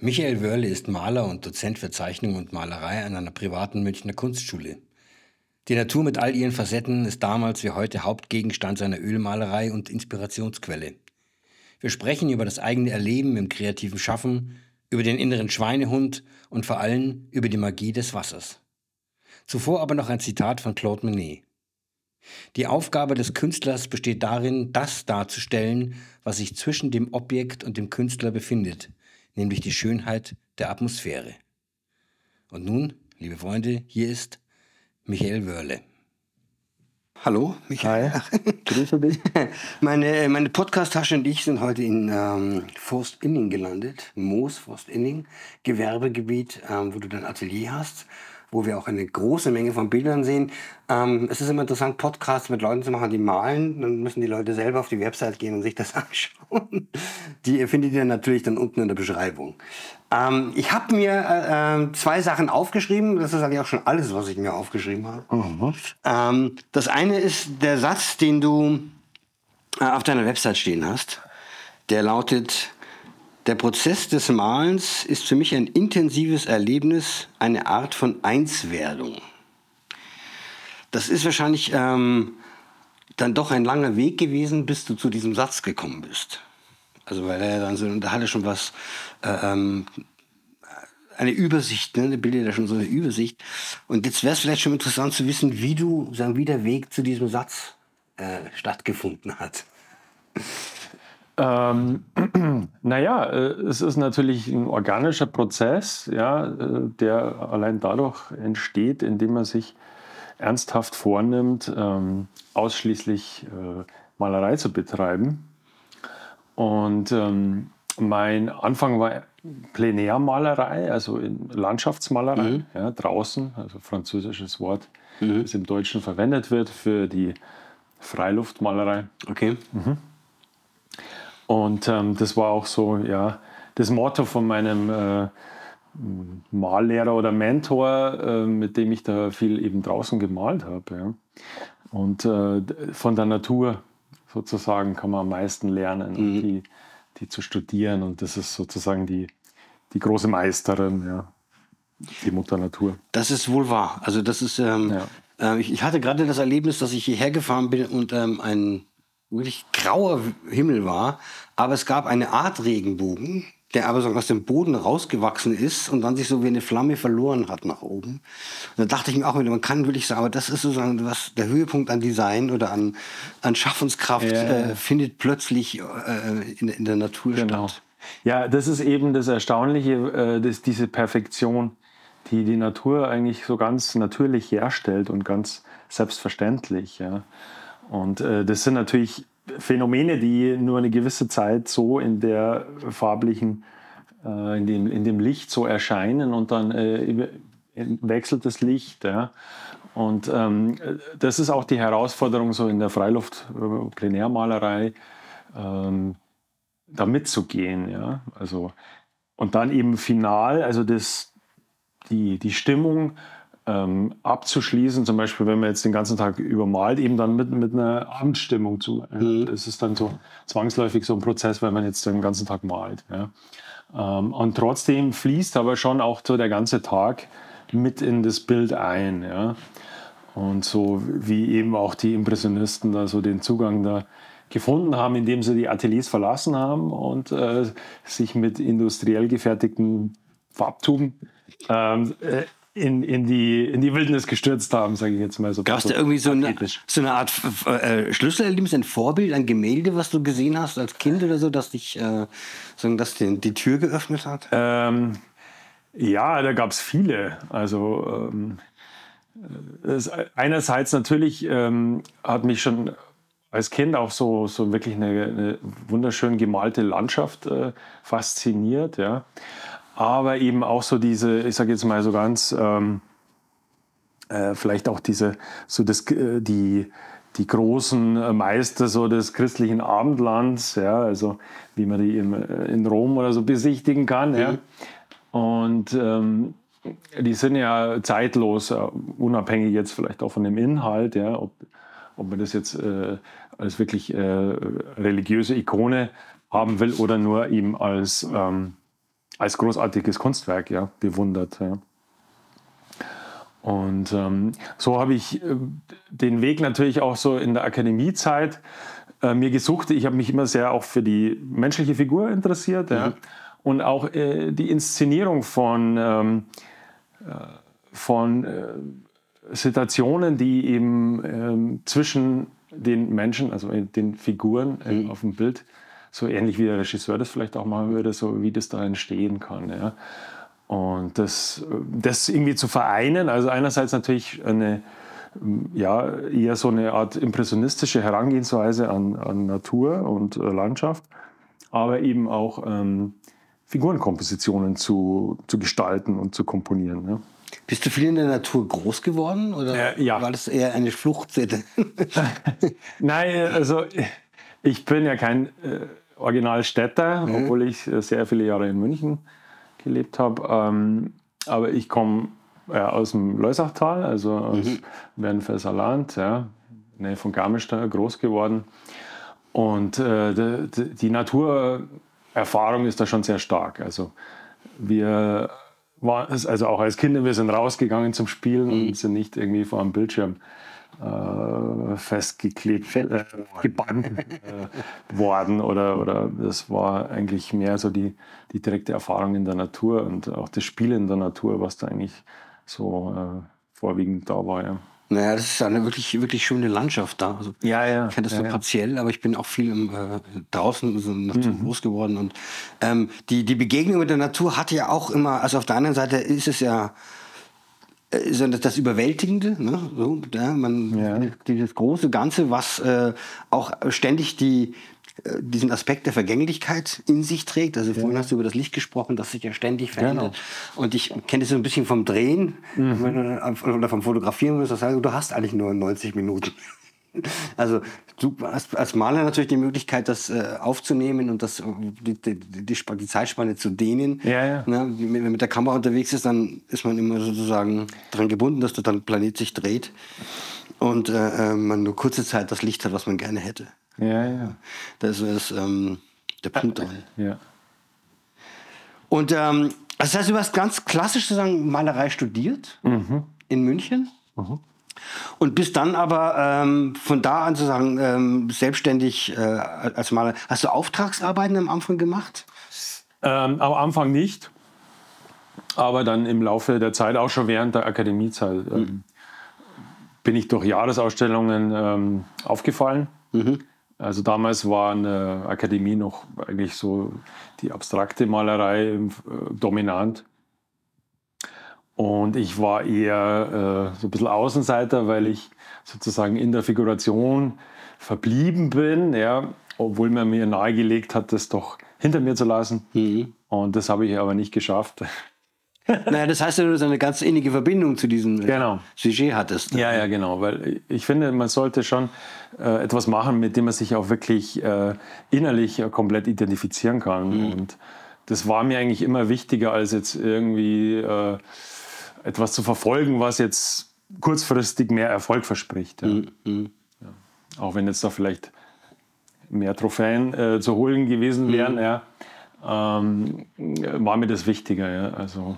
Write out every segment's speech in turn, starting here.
Michael Wörle ist Maler und Dozent für Zeichnung und Malerei an einer privaten Münchner Kunstschule. Die Natur mit all ihren Facetten ist damals wie heute Hauptgegenstand seiner Ölmalerei und Inspirationsquelle. Wir sprechen über das eigene Erleben im kreativen Schaffen, über den inneren Schweinehund und vor allem über die Magie des Wassers. Zuvor aber noch ein Zitat von Claude Monet. Die Aufgabe des Künstlers besteht darin, das darzustellen, was sich zwischen dem Objekt und dem Künstler befindet, nämlich die Schönheit der Atmosphäre. Und nun, liebe Freunde, hier ist Michael Wörle. Hallo, Michael. Hi, grüße dich. Meine, meine Podcast-Tasche und ich sind heute in ähm, Forst-Inning gelandet. Moos, Forst-Inning, Gewerbegebiet, ähm, wo du dein Atelier hast wo wir auch eine große Menge von Bildern sehen. Ähm, es ist immer interessant, Podcasts mit Leuten zu machen, die malen. Dann müssen die Leute selber auf die Website gehen und sich das anschauen. Die findet ihr natürlich dann unten in der Beschreibung. Ähm, ich habe mir äh, äh, zwei Sachen aufgeschrieben. Das ist eigentlich auch schon alles, was ich mir aufgeschrieben habe. Mhm. Ähm, das eine ist der Satz, den du äh, auf deiner Website stehen hast. Der lautet, der Prozess des Malens ist für mich ein intensives Erlebnis, eine Art von Einswerdung. Das ist wahrscheinlich ähm, dann doch ein langer Weg gewesen, bis du zu diesem Satz gekommen bist. Also weil er dann so, da hat er schon was, äh, ähm, eine Übersicht, ne? der bildet ja schon so eine Übersicht. Und jetzt wäre es vielleicht schon interessant zu wissen, wie du, sagen, wie der Weg zu diesem Satz äh, stattgefunden hat. Ähm, naja, äh, es ist natürlich ein organischer Prozess, ja, äh, der allein dadurch entsteht, indem man sich ernsthaft vornimmt, ähm, ausschließlich äh, Malerei zu betreiben. Und ähm, mein Anfang war Plenärmalerei, also in Landschaftsmalerei, mhm. ja, draußen, also französisches Wort, mhm. das im Deutschen verwendet wird für die Freiluftmalerei. Okay. Mhm. Und ähm, das war auch so, ja, das Motto von meinem äh, Mallehrer oder Mentor, äh, mit dem ich da viel eben draußen gemalt habe. Ja. Und äh, von der Natur sozusagen kann man am meisten lernen, mhm. die, die zu studieren. Und das ist sozusagen die, die große Meisterin, ja, die Mutter Natur. Das ist wohl wahr. Also das ist, ähm, ja. äh, ich, ich, hatte gerade das Erlebnis, dass ich hierher gefahren bin und ähm, ein wirklich grauer Himmel war, aber es gab eine Art Regenbogen, der aber so aus dem Boden rausgewachsen ist und dann sich so wie eine Flamme verloren hat nach oben. Und da dachte ich mir auch wieder, man kann wirklich sagen, aber das ist sozusagen was, der Höhepunkt an Design oder an, an Schaffenskraft ja, äh, findet plötzlich äh, in, in, der Natur genau. statt. Ja, das ist eben das Erstaunliche, äh, dass diese Perfektion, die die Natur eigentlich so ganz natürlich herstellt und ganz selbstverständlich. Ja. Und äh, das sind natürlich Phänomene, die nur eine gewisse Zeit so in der farblichen, äh, in, dem, in dem Licht so erscheinen und dann äh, wechselt das Licht. Ja. Und ähm, das ist auch die Herausforderung so in der Freiluft-Plenärmalerei, äh, ähm, da mitzugehen. Ja. Also, und dann eben final, also das, die, die Stimmung ähm, abzuschließen. Zum Beispiel, wenn man jetzt den ganzen Tag übermalt, eben dann mit, mit einer Abendstimmung zu. Mhm. Das ist dann so zwangsläufig so ein Prozess, wenn man jetzt den ganzen Tag malt. Ja. Ähm, und trotzdem fließt aber schon auch so der ganze Tag mit in das Bild ein. Ja. Und so wie eben auch die Impressionisten da so den Zugang da gefunden haben, indem sie die Ateliers verlassen haben und äh, sich mit industriell gefertigten Farbtuben ähm, äh, in, in, die, in die Wildnis gestürzt haben, sage ich jetzt mal so. Gab es da irgendwie so eine, so eine Art äh, Schlüsselerlebnis, ein Vorbild, ein Gemälde, was du gesehen hast als Kind oder so, das dich äh, sagen, das die, die Tür geöffnet hat? Ähm, ja, da gab es viele. Also ähm, es, einerseits natürlich ähm, hat mich schon als Kind auch so, so wirklich eine, eine wunderschön gemalte Landschaft äh, fasziniert. Ja aber eben auch so diese, ich sage jetzt mal so ganz, ähm, äh, vielleicht auch diese, so das, äh, die, die großen Meister so des christlichen Abendlands, ja, also wie man die in, äh, in Rom oder so besichtigen kann. Mhm. Ja. Und ähm, die sind ja zeitlos, uh, unabhängig jetzt vielleicht auch von dem Inhalt, ja, ob, ob man das jetzt äh, als wirklich äh, religiöse Ikone haben will oder nur eben als ähm, als großartiges Kunstwerk ja, bewundert. Ja. Und ähm, so habe ich äh, den Weg natürlich auch so in der Akademiezeit äh, mir gesucht. Ich habe mich immer sehr auch für die menschliche Figur interessiert mhm. ja. und auch äh, die Inszenierung von, ähm, äh, von äh, Situationen, die eben ähm, zwischen den Menschen, also den Figuren äh, mhm. auf dem Bild, so ähnlich wie der Regisseur das vielleicht auch machen würde, so wie das da entstehen kann. Ja. Und das, das irgendwie zu vereinen, also einerseits natürlich eine, ja, eher so eine Art impressionistische Herangehensweise an, an Natur und äh, Landschaft, aber eben auch ähm, Figurenkompositionen zu, zu gestalten und zu komponieren. Ja. Bist du viel in der Natur groß geworden oder äh, ja. war das eher eine Fluchtsätte? Nein, also ich bin ja kein äh, Originalstädter, mhm. obwohl ich äh, sehr viele Jahre in München gelebt habe. Ähm, aber ich komme äh, aus dem Leusachtal, also aus mhm. Wernfelser Land, ja, Nähe von Garmisch groß geworden. Und äh, die, die Naturerfahrung ist da schon sehr stark. Also wir waren, also auch als Kinder, wir sind rausgegangen zum Spielen mhm. und sind nicht irgendwie vor einem Bildschirm äh, festgeklebt, äh, gebannt äh, worden oder, oder das war eigentlich mehr so die, die direkte Erfahrung in der Natur und auch das Spiel in der Natur, was da eigentlich so äh, vorwiegend da war. Ja. Naja, das ist eine wirklich, wirklich schöne Landschaft da. Also, ja, ja. Ich kenne das ja, so partiell, aber ich bin auch viel im, äh, draußen so Natur mhm. groß geworden. Und ähm, die, die Begegnung mit der Natur hat ja auch immer, also auf der anderen Seite ist es ja sondern das Überwältigende, ne? so, ja, man, ja. dieses große Ganze, was äh, auch ständig die, äh, diesen Aspekt der Vergänglichkeit in sich trägt. Also vorhin hast du über das Licht gesprochen, das sich ja ständig verändert. Genau. Und ich kenne das so ein bisschen vom Drehen mhm. oder vom Fotografieren. Das heißt, du hast eigentlich nur 90 Minuten. Also du hast als Maler natürlich die Möglichkeit, das äh, aufzunehmen und das, die, die, die, die, Zeitspanne zu dehnen. Ja, ja. Ne? Wenn man mit der Kamera unterwegs ist, dann ist man immer sozusagen daran gebunden, dass der Planet sich dreht und äh, äh, man nur kurze Zeit das Licht hat, was man gerne hätte. Ja, ja. Das ist ähm, der Punkt daran. Ja. Und ähm, das heißt, du hast ganz klassisch sozusagen Malerei studiert mhm. in München. Mhm. Und bist dann aber ähm, von da an sozusagen ähm, selbstständig äh, als Maler. Hast du Auftragsarbeiten am Anfang gemacht? Ähm, am Anfang nicht. Aber dann im Laufe der Zeit, auch schon während der Akademiezeit, ähm, mhm. bin ich durch Jahresausstellungen ähm, aufgefallen. Mhm. Also damals war eine Akademie noch eigentlich so die abstrakte Malerei äh, dominant. Und ich war eher äh, so ein bisschen Außenseiter, weil ich sozusagen in der Figuration verblieben bin, ja, obwohl man mir nahegelegt hat, das doch hinter mir zu lassen. Mhm. Und das habe ich aber nicht geschafft. Naja, das heißt, dass du eine ganz innige Verbindung zu diesem genau. Sujet hattest. Ja, ja, genau. Weil ich finde, man sollte schon äh, etwas machen, mit dem man sich auch wirklich äh, innerlich äh, komplett identifizieren kann. Mhm. Und das war mir eigentlich immer wichtiger, als jetzt irgendwie äh, etwas zu verfolgen, was jetzt kurzfristig mehr Erfolg verspricht. Ja. Mhm. Ja. Auch wenn jetzt da vielleicht mehr Trophäen äh, zu holen gewesen wären, mhm. ja, ähm, war mir das wichtiger. Ja. Also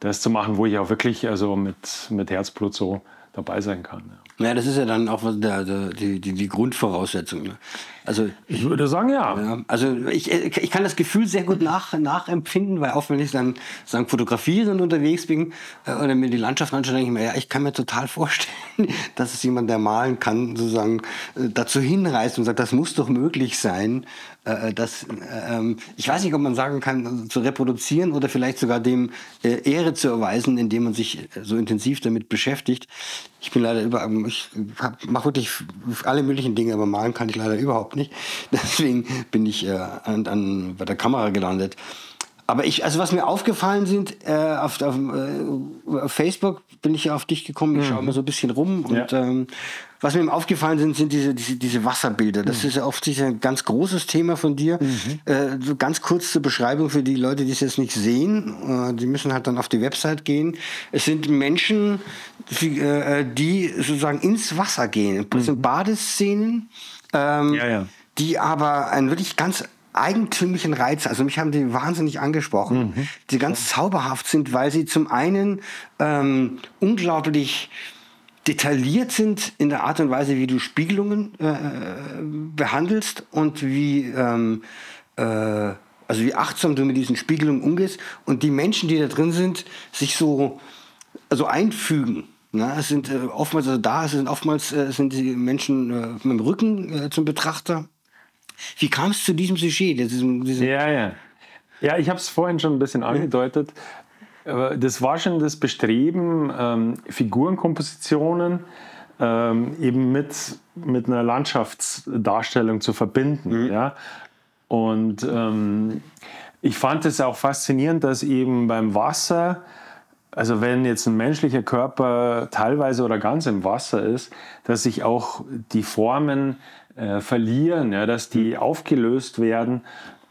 das zu machen, wo ich auch wirklich also mit, mit Herzblut so dabei sein kann. Ja. ja das ist ja dann auch die, die, die Grundvoraussetzung. Ne? Also, ich würde sagen, ja. ja also ich, ich kann das Gefühl sehr gut nach, nachempfinden, weil auch wenn ich dann sagen, fotografiere und unterwegs bin äh, oder mir die Landschaft anschaue, denke ich mir, ja, ich kann mir total vorstellen, dass es jemand, der malen kann, sozusagen äh, dazu hinreißt und sagt, das muss doch möglich sein, äh, das, äh, ich weiß nicht, ob man sagen kann, also zu reproduzieren oder vielleicht sogar dem äh, Ehre zu erweisen, indem man sich so intensiv damit beschäftigt. Ich bin leider über, ich mache wirklich alle möglichen Dinge, aber malen kann ich leider überhaupt nicht. Deswegen bin ich äh, an, an, bei der Kamera gelandet. Aber ich, also was mir aufgefallen sind, äh, auf, auf, äh, auf, Facebook bin ich ja auf dich gekommen, ich mhm. schaue mal so ein bisschen rum und ja. ähm, was mir aufgefallen sind, sind diese, diese, diese Wasserbilder. Das mhm. ist ja oft ein ganz großes Thema von dir. Mhm. Äh, so ganz kurz zur Beschreibung für die Leute, die es jetzt nicht sehen. Äh, die müssen halt dann auf die Website gehen. Es sind Menschen, die, äh, die sozusagen ins Wasser gehen. Das sind mhm. Ähm, ja, ja. Die aber ein wirklich ganz eigentümlichen Reize. Also mich haben die wahnsinnig angesprochen, mhm. die ganz zauberhaft sind, weil sie zum einen ähm, unglaublich detailliert sind in der Art und Weise, wie du Spiegelungen äh, behandelst und wie, ähm, äh, also wie achtsam du mit diesen Spiegelungen umgehst und die Menschen, die da drin sind, sich so also einfügen. Na, es sind äh, oftmals also da, es sind oftmals äh, sind die Menschen äh, mit dem Rücken äh, zum Betrachter. Wie kam es zu diesem Sujet? Diesem, diesem ja, ja. Ja, ich habe es vorhin schon ein bisschen angedeutet. Das war schon das Bestreben, ähm, Figurenkompositionen ähm, eben mit, mit einer Landschaftsdarstellung zu verbinden. Mhm. Ja? Und ähm, ich fand es auch faszinierend, dass eben beim Wasser, also wenn jetzt ein menschlicher Körper teilweise oder ganz im Wasser ist, dass sich auch die Formen äh, verlieren, ja, dass die mhm. aufgelöst werden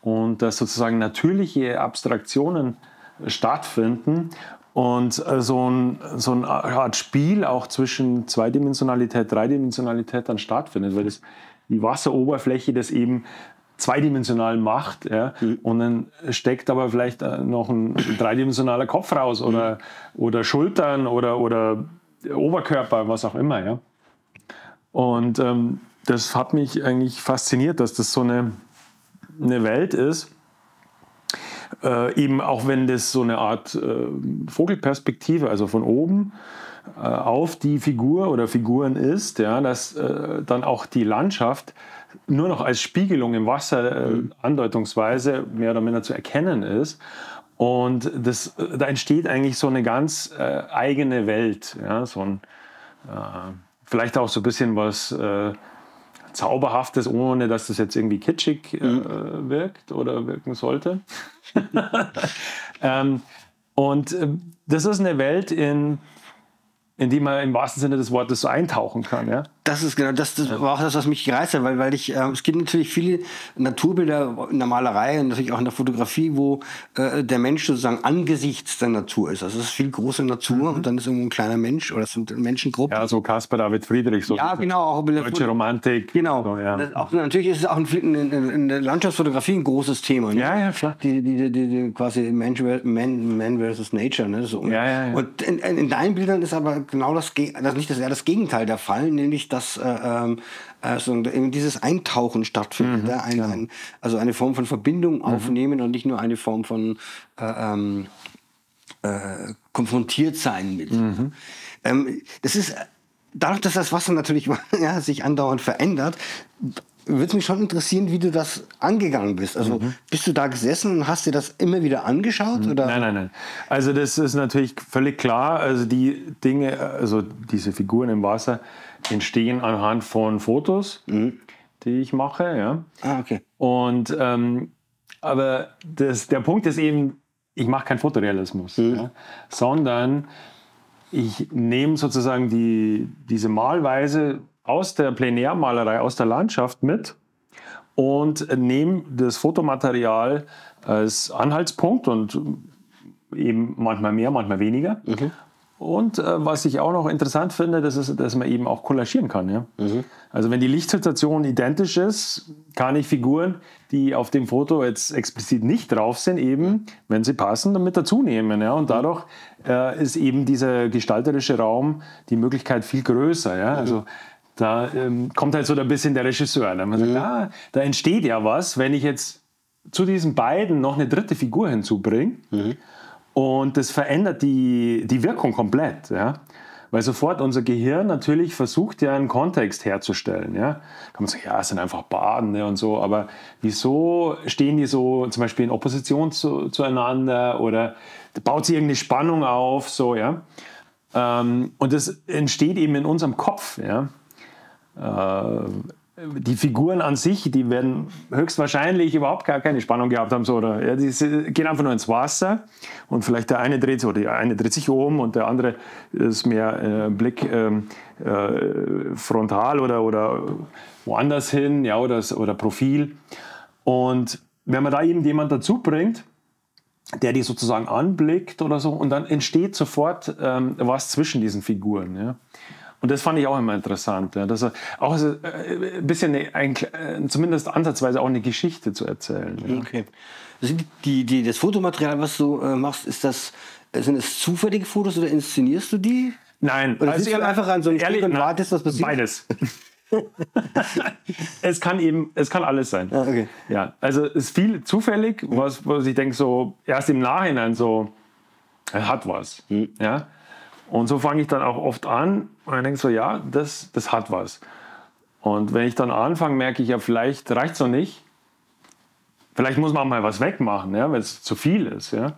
und dass sozusagen natürliche Abstraktionen stattfinden und äh, so, ein, so eine Art Spiel auch zwischen Zweidimensionalität, Dreidimensionalität dann stattfindet, weil das, die Wasseroberfläche das eben zweidimensional macht ja, mhm. und dann steckt aber vielleicht äh, noch ein dreidimensionaler Kopf raus oder, mhm. oder Schultern oder, oder Oberkörper, was auch immer. Ja. Und ähm, das hat mich eigentlich fasziniert, dass das so eine, eine Welt ist, äh, eben auch wenn das so eine Art äh, Vogelperspektive, also von oben äh, auf die Figur oder Figuren ist, ja, dass äh, dann auch die Landschaft nur noch als Spiegelung im Wasser äh, mhm. andeutungsweise mehr oder minder zu erkennen ist. Und das, äh, da entsteht eigentlich so eine ganz eigene Welt, ja, so ein, vielleicht auch so ein bisschen was Zauberhaftes, ohne dass das jetzt irgendwie kitschig äh, mhm. wirkt oder wirken sollte. ähm, und äh, das ist eine Welt, in, in die man im wahrsten Sinne des Wortes so eintauchen kann. Ja? Das ist genau, das, das war auch das, was mich gereizt hat, weil, weil ich, äh, es gibt natürlich viele Naturbilder in der Malerei und natürlich auch in der Fotografie, wo äh, der Mensch sozusagen angesichts der Natur ist. Also es ist viel große Natur mhm. und dann ist irgendwo ein kleiner Mensch oder es sind Menschengruppen. Ja, so Caspar David Friedrich. So ja, genau. Auch deutsche Romantik. Genau. So, ja. auch, natürlich ist es auch in, in, in, der Landschaftsfotografie ein großes Thema. Ne? Ja, ja, klar. Die, die, die, die quasi Mensch, Man, Man versus Nature. Ne? So. Ja, ja, ja. Und in, in, deinen Bildern ist aber genau das, das nicht das, eher das Gegenteil der Fall, nämlich dass äh, also dieses Eintauchen stattfindet. Mhm, ein, ein, also eine Form von Verbindung mhm. aufnehmen und nicht nur eine Form von äh, ähm, äh, konfrontiert sein mit. Mhm. Ähm, das ist dadurch, dass das Wasser natürlich ja, sich andauernd verändert, würde mich schon interessieren, wie du das angegangen bist. Also mhm. bist du da gesessen und hast dir das immer wieder angeschaut? Oder? Nein, nein, nein. Also das ist natürlich völlig klar. Also die Dinge, also diese Figuren im Wasser entstehen anhand von Fotos, mhm. die ich mache. Ja. Ah, okay. Und ähm, aber das, der Punkt ist eben, ich mache keinen Fotorealismus, mhm. ja, sondern ich nehme sozusagen die, diese Malweise aus der Plenärmalerei, aus der Landschaft mit und nehme das Fotomaterial als Anhaltspunkt und eben manchmal mehr, manchmal weniger. Mhm. Und äh, was ich auch noch interessant finde, das ist, dass man eben auch kollagieren kann. Ja? Mhm. Also wenn die Lichtsituation identisch ist, kann ich Figuren, die auf dem Foto jetzt explizit nicht drauf sind, eben, wenn sie passen, damit dazu nehmen. Ja? Und mhm. dadurch äh, ist eben dieser gestalterische Raum, die Möglichkeit viel größer. Ja? Also da ähm, kommt halt so ein bisschen der Regisseur. Ne? Man sagt, mhm. ah, da entsteht ja was, wenn ich jetzt zu diesen beiden noch eine dritte Figur hinzubringe. Mhm. Und das verändert die, die Wirkung komplett. Ja? Weil sofort unser Gehirn natürlich versucht, ja einen Kontext herzustellen. Ja? Kann man sagen, ja, es sind einfach Baden ne, und so, aber wieso stehen die so zum Beispiel in Opposition zu, zueinander oder baut sich irgendeine Spannung auf? So, ja? Ähm, und das entsteht eben in unserem Kopf. Ja? Äh, die Figuren an sich, die werden höchstwahrscheinlich überhaupt gar keine Spannung gehabt haben. So, oder, ja, die gehen einfach nur ins Wasser und vielleicht der eine dreht oder der eine dreht sich um und der andere ist mehr äh, Blick ähm, äh, frontal oder, oder woanders hin ja, oder, oder Profil. Und wenn man da eben jemand dazu bringt, der die sozusagen anblickt oder so, und dann entsteht sofort ähm, was zwischen diesen Figuren. Ja. Und das fand ich auch immer interessant, ja, dass er auch so, äh, ein bisschen, eine, ein, äh, zumindest ansatzweise auch eine Geschichte zu erzählen. Ja. Okay. Die, die, das Fotomaterial, was du äh, machst, ist das, sind es zufällige Fotos oder inszenierst du die? Nein, Oder sitzt du einfach an so einem ehrlich, Stück und nein, wartest, was passiert? Beides. es kann eben, es kann alles sein. Ah, okay. Ja, also es ist viel zufällig, was, was ich denke, so erst im Nachhinein so, er hat was. Mhm. Ja? Und so fange ich dann auch oft an und dann denke ich so, ja, das, das hat was. Und wenn ich dann anfange, merke ich ja, vielleicht reicht es noch nicht. Vielleicht muss man auch mal was wegmachen, ja, wenn es zu viel ist. Ja.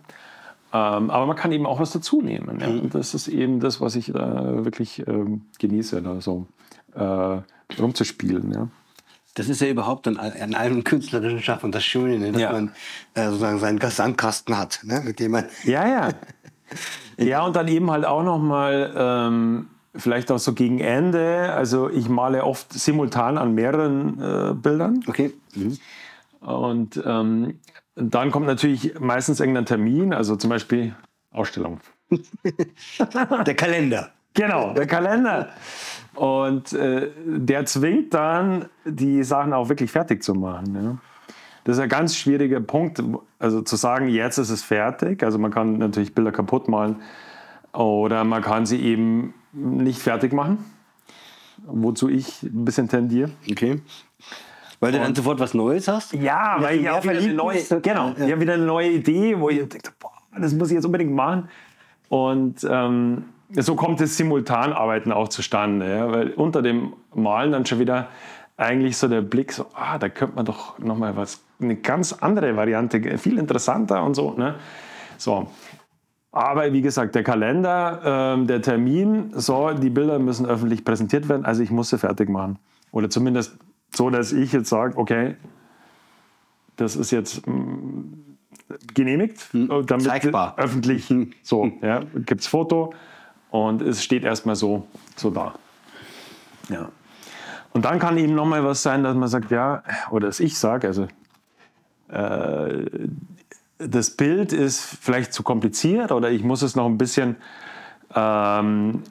Ähm, aber man kann eben auch was dazu nehmen. Ja. Und das ist eben das, was ich äh, wirklich ähm, genieße, da so äh, rumzuspielen. Ja. Das ist ja überhaupt an, an allem künstlerischen Schaffen das Schöne, ne? dass Ja. man äh, sozusagen seinen Sandkasten hat, ne? mit dem man. Ja, ja. ja, und dann eben halt auch noch mal ähm, vielleicht auch so gegen Ende. Also ich male oft simultan an mehreren äh, Bildern. Okay. Mhm. Und ähm, dann kommt natürlich meistens irgendein Termin, also zum Beispiel Ausstellung. Der Kalender. Genau, der Kalender. Und äh, der zwingt dann, die Sachen auch wirklich fertig zu machen. Ja. Das ist ein ganz schwieriger Punkt, also zu sagen, jetzt ist es fertig. Also man kann natürlich Bilder kaputt malen oder man kann sie eben nicht fertig machen, wozu ich ein bisschen tendiere. Okay. Weil du dann sofort was Neues hast? Ja, weil ich auch wieder eine neue, genau, ich habe wieder eine neue Idee, wo ich denke, boah, das muss ich jetzt unbedingt machen. Und ähm, so kommt das Simultanarbeiten auch zustande, ja, weil unter dem Malen dann schon wieder eigentlich so der Blick so, ah, da könnte man doch noch mal was, eine ganz andere Variante, viel interessanter und so, ne? So. Aber wie gesagt, der Kalender, ähm, der Termin, so, die Bilder müssen öffentlich präsentiert werden, also ich muss sie fertig machen. Oder zumindest so, dass ich jetzt sage, okay, das ist jetzt mm, genehmigt, damit Hm. Zeigbar. Hm. öffentlich so, ja, gibt es Foto und es steht erstmal so, so da. Ja. Und dann kann eben nochmal was sein, dass man sagt, ja, oder dass ich sage, also äh, das Bild ist vielleicht zu kompliziert oder ich muss es noch ein bisschen ähm,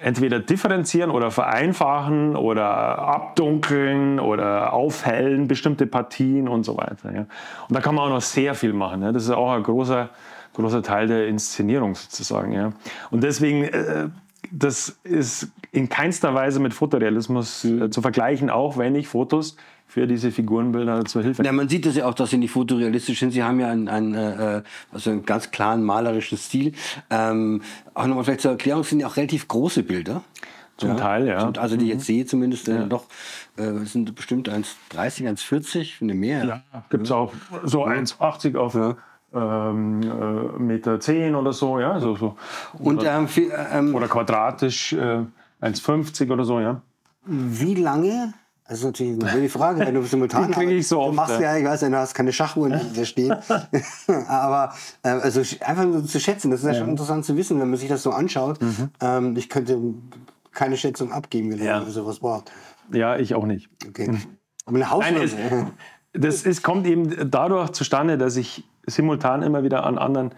entweder differenzieren oder vereinfachen oder abdunkeln oder aufhellen bestimmte Partien und so weiter. Ja. Und da kann man auch noch sehr viel machen. Ja. Das ist auch ein großer, großer Teil der Inszenierung sozusagen. Ja. Und deswegen, äh, das ist in keinster Weise mit Fotorealismus äh, zu vergleichen, auch wenn ich Fotos für diese Figurenbilder zur Hilfe Ja, man sieht das ja auch, dass sie nicht fotorealistisch sind. Sie haben ja einen, einen, äh, also einen ganz klaren malerischen Stil. Ähm, auch nochmal vielleicht zur Erklärung, sind ja auch relativ große Bilder. Zum Teil, ja. Also die ich jetzt sehe zumindest, äh, doch, äh, sind bestimmt 1,30, 1,40, eine mehr. Ja, gibt es auch so 1,80 auf ähm, äh, Meter 10 oder so, ja, so, so. Und ähm, viel, ähm, Oder quadratisch äh, 1,50 oder so, ja. wie lange? Das ist natürlich eine blöde Frage, wenn du simultan Die krieg ich so du oft, machst ja. ich weiß ja, du hast keine Schachuhren da stehen. Aber äh, also einfach nur zu schätzen, das ist ja, schon interessant zu wissen, wenn man sich das so anschaut. Mhm. Ähm, ich könnte keine Schätzung abgeben, wenn Ja. man sowas braucht. Ja, ich auch nicht. Okay. Aber eine Hausnummer. Das ist, kommt eben dadurch zustande, dass ich simultan immer wieder an anderen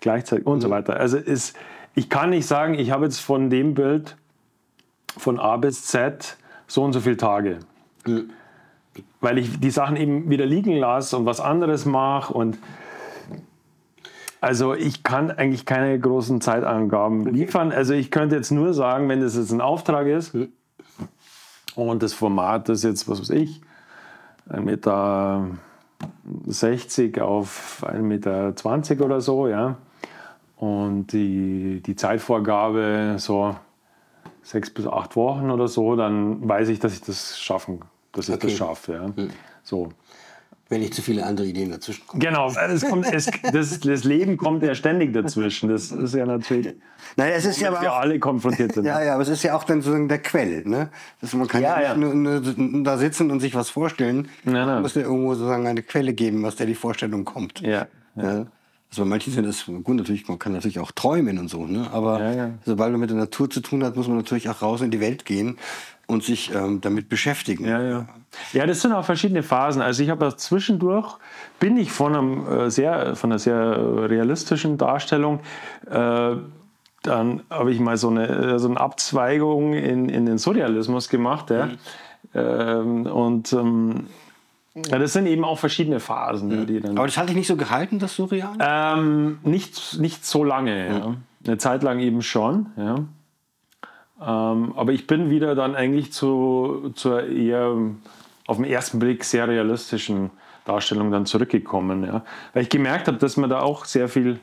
gleichzeitig und so weiter. Also es, ich kann nicht sagen, ich habe jetzt von dem Bild von A bis Z so und so viele Tage. Weil ich die Sachen eben wieder liegen lasse und was anderes mache und also ich kann eigentlich keine großen Zeitangaben liefern. Also ich könnte jetzt nur sagen, wenn das jetzt ein Auftrag ist und das Format ist jetzt, was weiß ich, 1,60 Meter 60 auf 1,20 Meter 20 oder so, ja. Und die, die Zeitvorgabe so sechs bis acht Wochen oder so, dann weiß ich, dass ich das schaffen, dass ich Okay. das schaffe, ja. So. Wenn nicht zu viele andere Ideen dazwischen kommen. Genau, es kommt, es, das, das Leben kommt ja ständig dazwischen. Das ist ja natürlich, Nein, es ist ja wir aber auch, alle konfrontiert sind. ja, ja, aber es ist ja auch dann sozusagen der Quell, ne? Das, man kann ja, Ja, nicht ja. Nur, nur da sitzen und sich was vorstellen. Nein, nein. Man muss ja irgendwo sozusagen eine Quelle geben, aus der die Vorstellung kommt. Ja, Ja. Also bei manchen sind das gut natürlich, man kann natürlich auch träumen und so, ne? Aber Ja, ja. sobald man mit der Natur zu tun hat, muss man natürlich auch raus in die Welt gehen und sich ähm, damit beschäftigen. Ja, ja. Ja, das sind auch verschiedene Phasen. Also ich habe zwischendurch, bin ich von, einem, äh, sehr, von einer sehr realistischen Darstellung äh, dann habe ich mal so eine, so eine Abzweigung in, in den Surrealismus gemacht. Ja. Mhm. Ähm, und ähm, ja, das sind eben auch verschiedene Phasen. Mhm. Die dann, Aber das hatte ich nicht so gehalten, das Surreal? Ähm, nicht, nicht so lange. Mhm. Eine Zeit lang eben schon. Ja. Ähm, aber ich bin wieder dann eigentlich zu, zur eher auf den ersten Blick sehr realistischen Darstellung dann zurückgekommen. Ja. Weil ich gemerkt habe, dass man da auch sehr viel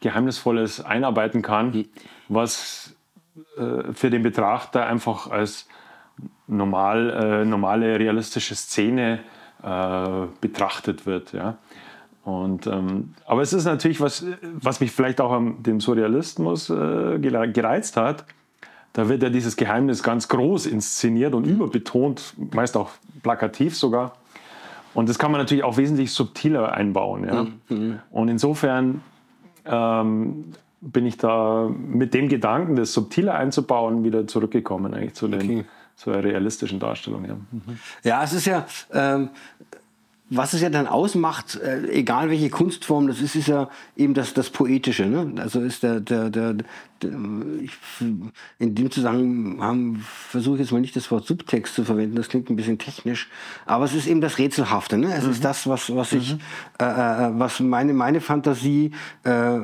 Geheimnisvolles einarbeiten kann, mhm. was äh, für den Betrachter einfach als normal, äh, normale realistische Szene äh, betrachtet wird. Ja. Und, ähm, aber es ist natürlich was, was mich vielleicht auch am dem Surrealismus äh, gereizt hat. Da wird ja dieses Geheimnis ganz groß inszeniert und überbetont, meist auch plakativ sogar. Und das kann man natürlich auch wesentlich subtiler einbauen. Ja? Mhm. Und insofern ähm, bin ich da mit dem Gedanken, das subtiler einzubauen, wieder zurückgekommen eigentlich zu, den, okay. zur realistischen Darstellung. Ja, mhm. ja es ist ja, ähm, was es ja dann ausmacht, äh, egal welche Kunstform das ist, ist ja eben das, das Poetische. Ne? Also ist der, der, der, ich, in dem Zusammenhang versuche ich jetzt mal nicht das Wort Subtext zu verwenden, das klingt ein bisschen technisch, aber es ist eben das Rätselhafte. Ne? Es mhm. ist das, was, was ich, mhm. äh, äh, was meine, meine Fantasie äh,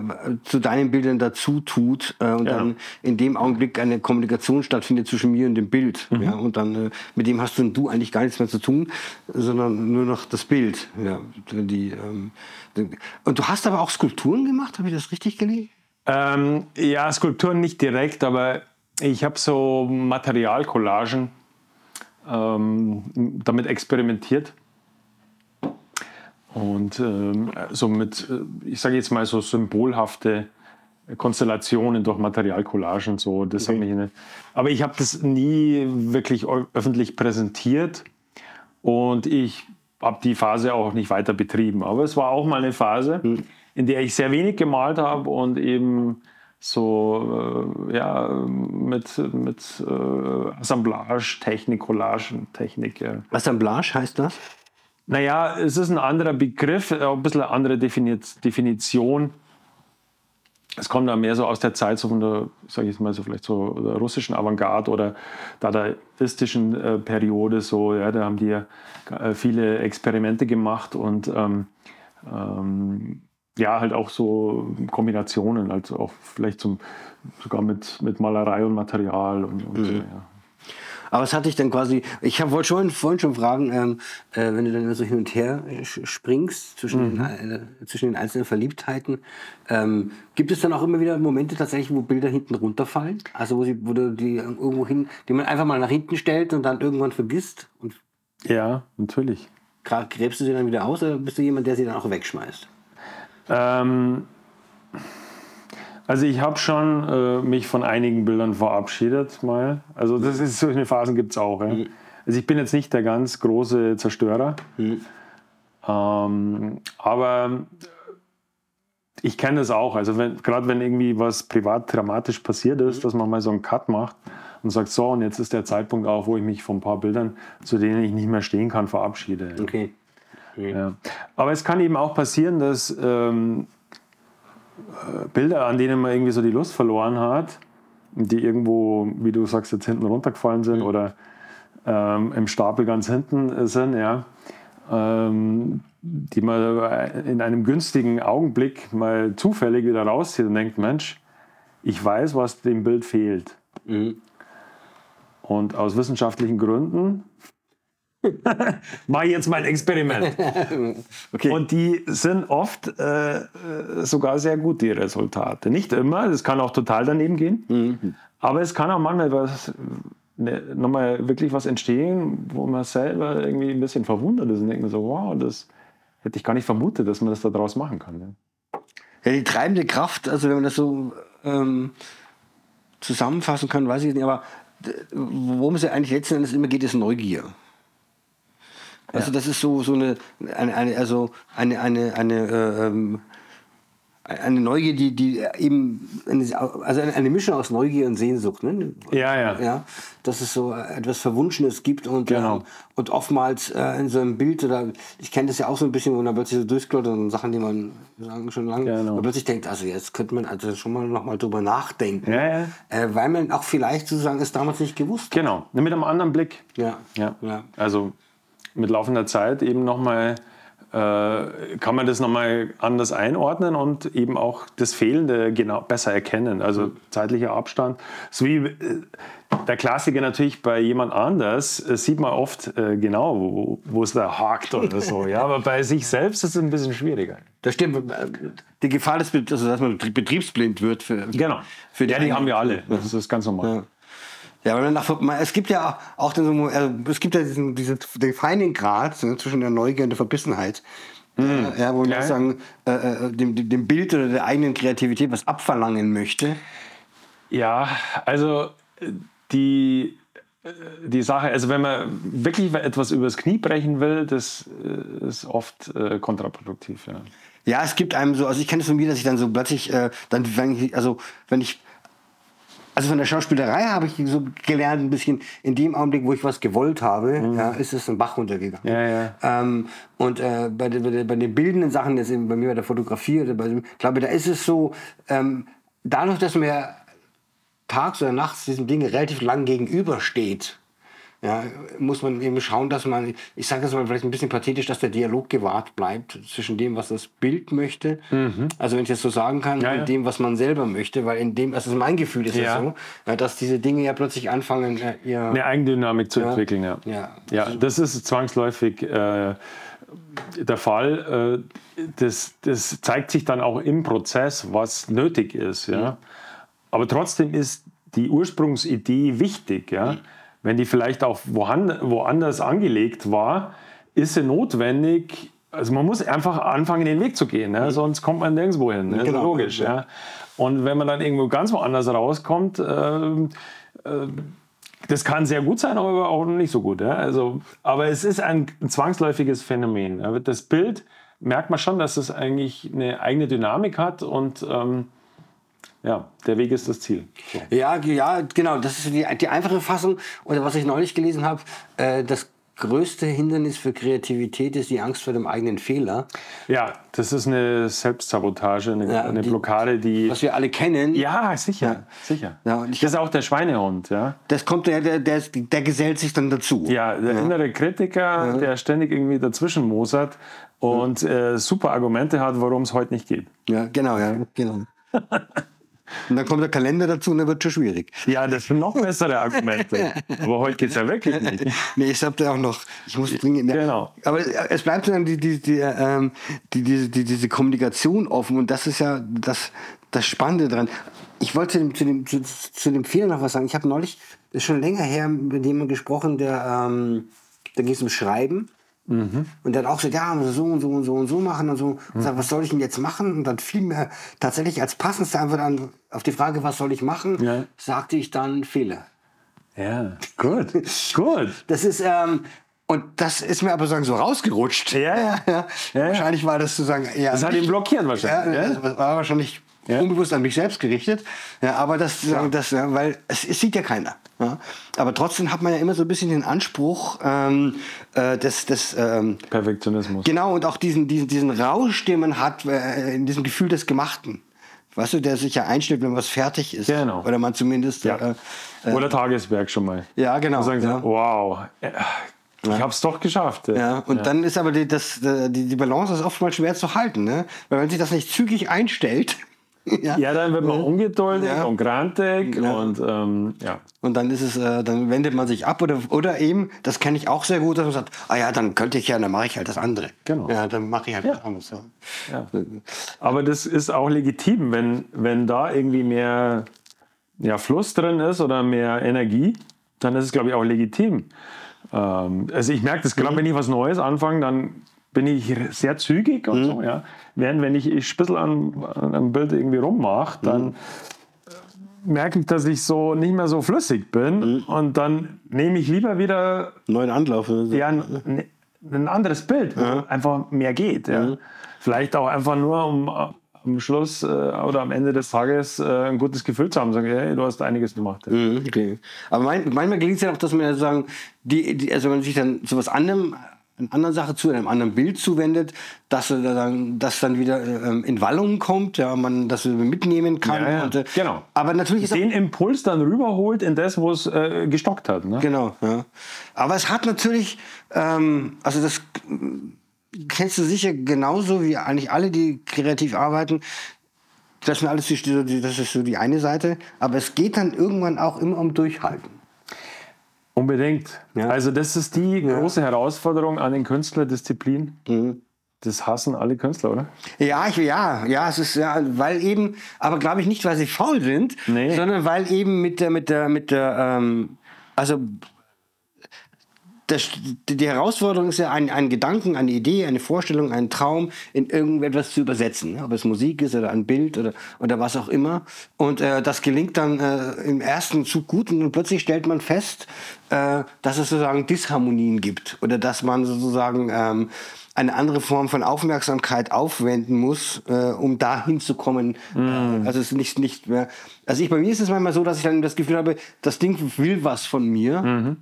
zu deinen Bildern dazu tut äh, und ja. dann in dem Augenblick eine Kommunikation stattfindet zwischen mir und dem Bild. Mhm. Ja? Und dann äh, mit dem hast du und du eigentlich gar nichts mehr zu tun, sondern nur noch das Bild. Ja? Die, ähm, und du hast aber auch Skulpturen gemacht, habe ich das richtig gelesen? Ähm, ja, Skulpturen nicht direkt, aber ich habe so Materialcollagen ähm, damit experimentiert. Und ähm, so mit, äh, ich sage jetzt mal so symbolhafte Konstellationen durch Materialcollagen. So, das okay. hat mich aber ich habe das nie wirklich öffentlich präsentiert und ich habe die Phase auch nicht weiter betrieben. Aber es war auch mal eine Phase, mhm in der ich sehr wenig gemalt habe und eben so äh, ja, mit, mit äh, Assemblage, Technik, Collagentechnik. Ja. Assemblage heißt das? Naja, es ist ein anderer Begriff, auch ein bisschen eine andere Definition. Es kommt da mehr so aus der Zeit so von der, sage ich mal so vielleicht so der russischen Avantgarde oder dadaistischen äh, Periode so. Ja, da haben die ja äh, viele Experimente gemacht und ähm, ähm, ja, halt auch so Kombinationen, also auch vielleicht zum, sogar mit, mit Malerei und Material und, und mhm. ja. Aber es hatte ich dann quasi, ich wollte schon vorhin schon fragen, ähm, äh, wenn du dann so hin und her springst zwischen, mhm. den, äh, zwischen den einzelnen Verliebtheiten, ähm, gibt es dann auch immer wieder Momente tatsächlich, wo Bilder hinten runterfallen? Also wo, sie, wo du die irgendwo hin, die man einfach mal nach hinten stellt und dann irgendwann vergisst? Und ja, natürlich. Gräbst du sie dann wieder aus oder bist du jemand, der sie dann auch wegschmeißt? Ähm, also ich habe schon äh, mich von einigen Bildern verabschiedet mal. Also das ist solche Phasen gibt es auch. Ja. Mhm. Also ich bin jetzt nicht der ganz große Zerstörer. Mhm. Ähm, aber ich kenne das auch. Also gerade wenn irgendwie was privat dramatisch passiert ist, mhm. dass man mal so einen Cut macht und sagt, so, und jetzt ist der Zeitpunkt auch, wo ich mich von ein paar Bildern, zu denen ich nicht mehr stehen kann, verabschiede. Okay. Ja. Aber es kann eben auch passieren, dass ähm, äh, Bilder, an denen man irgendwie so die Lust verloren hat, die irgendwo, wie du sagst, jetzt hinten runtergefallen sind mhm. oder ähm, im Stapel ganz hinten sind, ja, ähm, die man in einem günstigen Augenblick mal zufällig wieder rauszieht und denkt, Mensch, ich weiß, was dem Bild fehlt. Mhm. Und aus wissenschaftlichen Gründen Mach jetzt mal ein Experiment. okay. Und die sind oft äh, sogar sehr gut, die Resultate. Nicht immer, das kann auch total daneben gehen. Mhm. Aber es kann auch manchmal was, ne, nochmal wirklich was entstehen, wo man selber irgendwie ein bisschen verwundert ist und denkt so, wow, das hätte ich gar nicht vermutet, dass man das da draus machen kann. Ja. ja, die treibende Kraft, also wenn man das so ähm, zusammenfassen kann, weiß ich nicht, aber worum es ja eigentlich letzten Endes immer geht, ist Neugier. Also das ist so, so eine, eine, eine, also eine, eine, eine, äh, ähm, eine Neugier, die, die eben, eine, also eine, eine Mischung aus Neugier und Sehnsucht. Ne? Ja, ja. ja dass es so etwas Verwunschenes gibt und, Genau. ähm, und oftmals äh, in so einem Bild oder ich kenne das ja auch so ein bisschen, wo man plötzlich so durchklottert und Sachen, die man sagen, schon lange Genau. und plötzlich denkt, also jetzt könnte man also schon mal noch mal drüber nachdenken, Ja, ja. Äh, weil man auch vielleicht sozusagen es damals nicht gewusst hat. Genau, mit einem anderen Blick. Ja. Ja. Ja. Also mit laufender Zeit eben nochmal, äh, kann man das nochmal anders einordnen und eben auch das Fehlende genau besser erkennen. Also zeitlicher Abstand. So wie äh, der Klassiker natürlich bei jemand anders äh, sieht man oft äh, genau, wo, wo es da hakt oder so. Ja, aber bei sich selbst ist es ein bisschen schwieriger. Das stimmt. Die Gefahr, Bet- also, dass man betriebsblind wird für, Genau. für ja, die haben wir alle. Das ist ganz normal. Ja. Ja, aber nach, es gibt ja auch den, so- also es gibt ja diesen, diesen, den feinen Grad ne, zwischen der Neugier und der Verbissenheit. Äh, ja, wo man Ja. sagen, äh, äh, dem, dem Bild oder der eigenen Kreativität was abverlangen möchte. Ja, also die, die Sache, also wenn man wirklich etwas übers Knie brechen will, das äh, ist oft äh, kontraproduktiv. Ja. Ja, es gibt einem so, also ich kenne es von mir, dass ich dann so plötzlich, äh, dann, wenn ich, also wenn ich, also von der Schauspielerei habe ich so gelernt, ein bisschen in dem Augenblick, wo ich was gewollt habe, ja, ist es ein Bach runtergegangen. Mhm. Ja, ja. Ähm, und äh, bei, den, bei, bei den bildenden Sachen, jetzt eben bei mir bei der Fotografie, oder bei, ich glaube, da ist es so, ähm, dadurch, dass mir tags oder nachts diesem Ding relativ lang gegenübersteht, ja, muss man eben schauen, dass man, ich sage das mal vielleicht ein bisschen pathetisch, dass der Dialog gewahrt bleibt zwischen dem, was das Bild möchte, also wenn ich das so sagen kann, Mhm. Ja, ja. und dem, was man selber möchte, weil in dem, also mein Gefühl ist Ja. es so, ja, dass diese Dinge ja plötzlich anfangen, äh, ihr, Eine Eigendynamik zu Ja. entwickeln. Ja. Ja. ja, das ist zwangsläufig äh, der Fall. Äh, das, das zeigt sich dann auch im Prozess, was nötig ist. Ja. Aber trotzdem ist die Ursprungsidee wichtig. Ja. Wenn die vielleicht auch woanders angelegt war, ist sie notwendig. Also man muss einfach anfangen, den Weg zu gehen, ne? sonst kommt man nirgendwo hin. Ne? Ist Genau. logisch. Ja. Und wenn man dann irgendwo ganz woanders rauskommt, ähm, das kann sehr gut sein, aber auch nicht so gut. Ja? Also, aber es ist ein zwangsläufiges Phänomen. Das Bild merkt man schon, dass es eigentlich eine eigene Dynamik hat und ähm, ja, der Weg ist das Ziel. So. Ja, ja, genau. Das ist die, die einfache Fassung. Oder was ich neulich gelesen habe, äh, das größte Hindernis für Kreativität ist die Angst vor dem eigenen Fehler. Ja, das ist eine Selbstsabotage, eine, Ja, eine die- Blockade, die. Was wir alle kennen. Ja, sicher, sicher. Ja, ich- das ist auch der Schweinehund, ja. Das kommt, der, der, der, der gesellt sich dann dazu. Ja, der innere Kritiker, der ständig irgendwie dazwischen mosert und äh, super Argumente hat, warum es heute nicht geht. Ja, genau, ja, genau. Und dann kommt der Kalender dazu und dann wird schon schwierig. Ja, das sind noch bessere Argumente. Aber heute geht es ja wirklich nicht. Nee, ich hab da auch noch, ich muss dringend. Genau. Aber es bleibt dann die, die, die, ähm, die, die, die, diese Kommunikation offen und das ist ja das, das Spannende dran. Ich wollte zu dem, zu dem, zu, zu dem Fehler noch was sagen. Ich habe neulich, ist schon länger her, mit jemandem gesprochen, der, ähm, da ging es um Schreiben. Mhm. Und hat auch gesagt, ja, so und so und so und so machen und so. Und sagt, was soll ich denn jetzt machen? Und dann fiel mir tatsächlich als passendste Antwort an, auf die Frage, was soll ich machen, Ja. sagte ich dann Fehler. Ja, gut. Gut. Das ist, ähm, und das ist mir aber sagen, so rausgerutscht. Ja, ja. ja. ja. Wahrscheinlich war das sozusagen eher. Das hat ihn blockiert wahrscheinlich. ja, Ja, das war wahrscheinlich Ja. unbewusst an mich selbst gerichtet. Ja, aber das, das ja, weil es, es sieht ja keiner. Ja. Aber trotzdem hat man ja immer so ein bisschen den Anspruch, ähm, äh, des, des ähm, Perfektionismus. Genau, und auch diesen, diesen, diesen Rausch, den man hat, äh, in diesem Gefühl des Gemachten. Weißt du, der sich ja einstellt, wenn was fertig ist. Genau. Oder man zumindest. Ja. Äh, Oder Tageswerk schon mal. ja, genau. Und sagen ja. wow, äh, ich habe es doch geschafft. Ja, und dann ist aber die, das, die, die Balance ist oftmals schwer zu halten, ne? Weil wenn sich das nicht zügig einstellt, ja, Ja, dann wird man ungeduldig Ja. und grantig Ja. und ähm, ja. und dann ist es, äh, dann wendet man sich ab oder, oder eben, das kenne ich auch sehr gut, dass man sagt, ah ja, dann könnte ich ja, dann mache ich halt das andere. Genau. Ja, dann mache ich halt was anderes. Ja. Aber das ist auch legitim, wenn, wenn da irgendwie mehr ja, Fluss drin ist oder mehr Energie, dann ist es, glaube ich, auch legitim. Ähm, also ich merke das, gerade wenn ich was Neues anfange, dann bin ich sehr zügig und so, ja. Während wenn ich, ich ein bisschen an, an einem Bild irgendwie rummache, dann äh, merke ich, dass ich so nicht mehr so flüssig bin und dann nehme ich lieber wieder Neuen Anlauf. ja, ein, ein anderes Bild, wo einfach mehr geht. Ja. Vielleicht auch einfach nur, um am Schluss äh, oder am Ende des Tages äh, ein gutes Gefühl zu haben. Sagen, hey, du hast einiges gemacht. Mhm, okay. Aber mein, manchmal gelingt es ja auch, dass man ja sagen, die, die, also wenn man sich dann zu was anderem einer anderen Sache zu, einem anderen Bild zuwendet, dass er dann, das dann wieder ähm, in Wallungen kommt, ja, man das mitnehmen kann. Ja, ja. Und, äh, Genau. Aber natürlich ist Den Impuls dann rüberholt in das, wo es äh, gestockt hat. Ne? genau, ja. Aber es hat natürlich, ähm, also das kennst du sicher genauso wie eigentlich alle, die kreativ arbeiten. Das sind alles die- das ist so die eine Seite, aber es geht dann irgendwann auch immer um Durchhalten. Unbedingt. Ja. Also das ist die große Herausforderung an den Künstlerdisziplin. Mhm. Das hassen alle Künstler, oder? Ja, ich, ja, ja, es ist ja, weil eben, aber glaube ich nicht, weil sie faul sind, Nee. sondern weil eben mit der, mit der, mit der, ähm, also das, die Herausforderung ist ja, einen, einen Gedanken, eine Idee, eine Vorstellung, einen Traum in irgendetwas zu übersetzen. ne? Ob es Musik ist oder ein Bild oder, oder was auch immer. Und äh, das gelingt dann äh, im ersten Zug gut und plötzlich stellt man fest, äh, dass es sozusagen Disharmonien gibt oder dass man sozusagen ähm, eine andere Form von Aufmerksamkeit aufwenden muss, äh, um dahin zu kommen. Äh, also es ist nicht, nicht mehr. Also ich, bei mir ist es manchmal so, dass ich dann das Gefühl habe, das Ding will was von mir.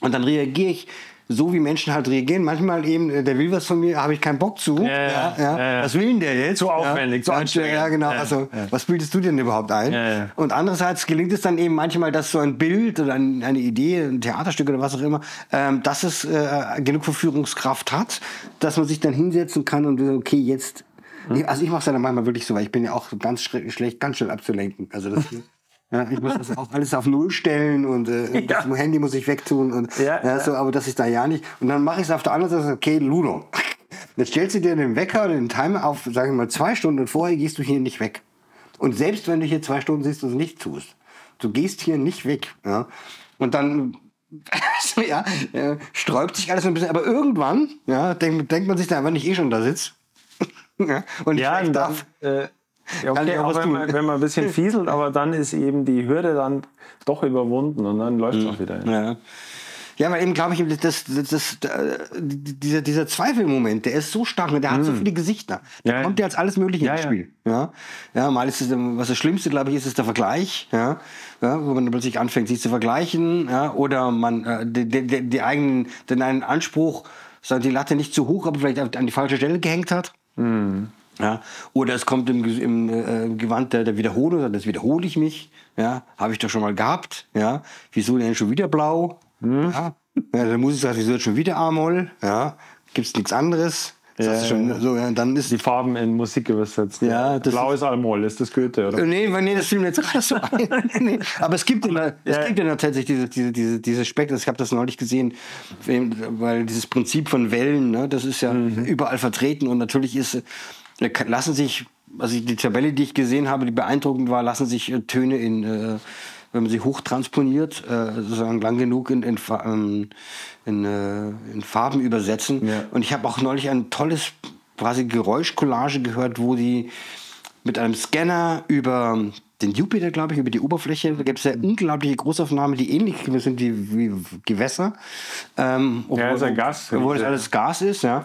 Und dann reagiere ich so, wie Menschen halt reagieren. Manchmal eben, äh, der will was von mir, habe ich keinen Bock zu. ja, ja, ja. Was will denn der jetzt? Zu aufwendig, zu anstrengend. Ja, genau. Ja, also, ja. was bildest du denn überhaupt ein? Ja, ja. Und andererseits gelingt es dann eben manchmal, dass so ein Bild oder ein, eine Idee, ein Theaterstück oder was auch immer, ähm, dass es äh, genug Verführungskraft hat, dass man sich dann hinsetzen kann und okay, jetzt. Hm? Also ich mache es dann manchmal wirklich so, weil ich bin ja auch ganz schlecht, ganz schnell abzulenken. Also das, ja, ich muss das auch alles auf Null stellen und äh, das Handy muss ich wegtun und Ja, ja, so, aber das ist da ja nicht. Und dann mache ich es auf der anderen Seite, okay, Ludo. Jetzt stellst du dir den Wecker oder den Timer auf, sagen wir mal, zwei Stunden und vorher gehst du hier nicht weg. Und selbst wenn du hier zwei Stunden sitzt und es nicht tust, du gehst hier nicht weg. Ja? Und dann so, ja, ja, sträubt sich alles ein bisschen. Aber irgendwann ja, denkt, denkt man sich dann, wenn ich eh schon da sitze. ja, und ich Ja, dann, darf. äh, ja, okay, auch wenn, man, wenn man ein bisschen fieselt, aber dann ist eben die Hürde dann doch überwunden und dann läuft es auch wieder. Ja. Ja, weil eben glaube ich, das, das, das, äh, dieser, dieser Zweifelmoment, der ist so stark, und der hat so viele Gesichter. Da Mm. Ja, ja. kommt ja als alles Mögliche Ja, ins ja. Spiel. Ja, ja mal ist es, was das Schlimmste, glaube ich, ist, ist der Vergleich. Ja, ja wo man plötzlich anfängt, sich zu vergleichen. Ja, oder man äh, die, die, die, eigenen, den einen Anspruch, sagen, die Latte nicht zu hoch, aber vielleicht an die falsche Stelle gehängt hat. Ja, oder es kommt im, im äh, Gewand der, der Wiederholung, das wiederhole ich mich. Ja, habe ich doch schon mal gehabt. Ja, wieso denn schon wieder blau? Ja, ja dann muss ich sagen, wieso schon wieder A-Moll? Ja, gibt's nichts anderes? Ja, schon, so, ja, dann ist Die Farben in Musik übersetzt. Ja, das Blau ist Almol, ist das Goethe, oder? Äh, Nee, nee, das fiel mir jetzt gerade so ein. nee, aber es gibt immer, es Ja. gibt ja tatsächlich diese, diese, diese, diese Spektren. Ich habe das neulich gesehen, weil dieses Prinzip von Wellen, ne, das ist ja Mhm. überall vertreten und natürlich ist, lassen sich, also die Tabelle, die ich gesehen habe, die beeindruckend war, lassen sich äh, Töne in, äh, wenn man sie hochtransponiert, äh, sozusagen lang genug in, in, ähm, in, äh, in Farben übersetzen. Ja. Und ich habe auch neulich ein tolles quasi Geräuschcollage gehört, wo die mit einem Scanner über den Jupiter, glaube ich, über die Oberfläche. Da gibt es ja unglaubliche Großaufnahmen, die ähnlich sind wie, wie Gewässer. Ähm, Ja, ist ja Gas. Obwohl das alles Gas ist, ja.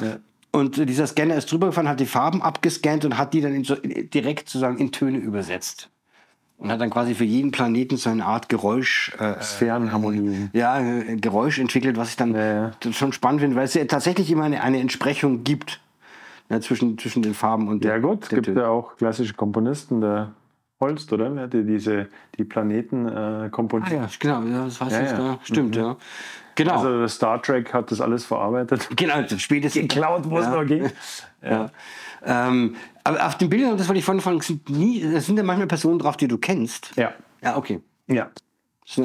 Und äh, dieser Scanner ist drüber gefahren, hat die Farben abgescannt und hat die dann in so, direkt sozusagen in Töne übersetzt. Und hat dann quasi für jeden Planeten so eine Art Geräusch, äh, Sphärenharmonie. ja, äh, Geräusch entwickelt, was ich dann Ja, ja. schon spannend finde, weil es ja tatsächlich immer eine, eine Entsprechung gibt ja, zwischen, zwischen den Farben und Ja gut, es gibt Tönen. ja auch klassische Komponisten, der Holst, oder? Der hatte diese, die Planeten äh, komponiert. Ah ja, genau, das weiß ich. ja. Stimmt, ja. Genau. Also Star Trek hat das alles verarbeitet. genau, spätestens. Geklaut, wo es noch ging. Ja. Ähm, aber auf den Bildern, das wollte ich vorhin fragen, sind nie, es sind ja manchmal Personen drauf, die du kennst. Ja. Ja, okay. ja.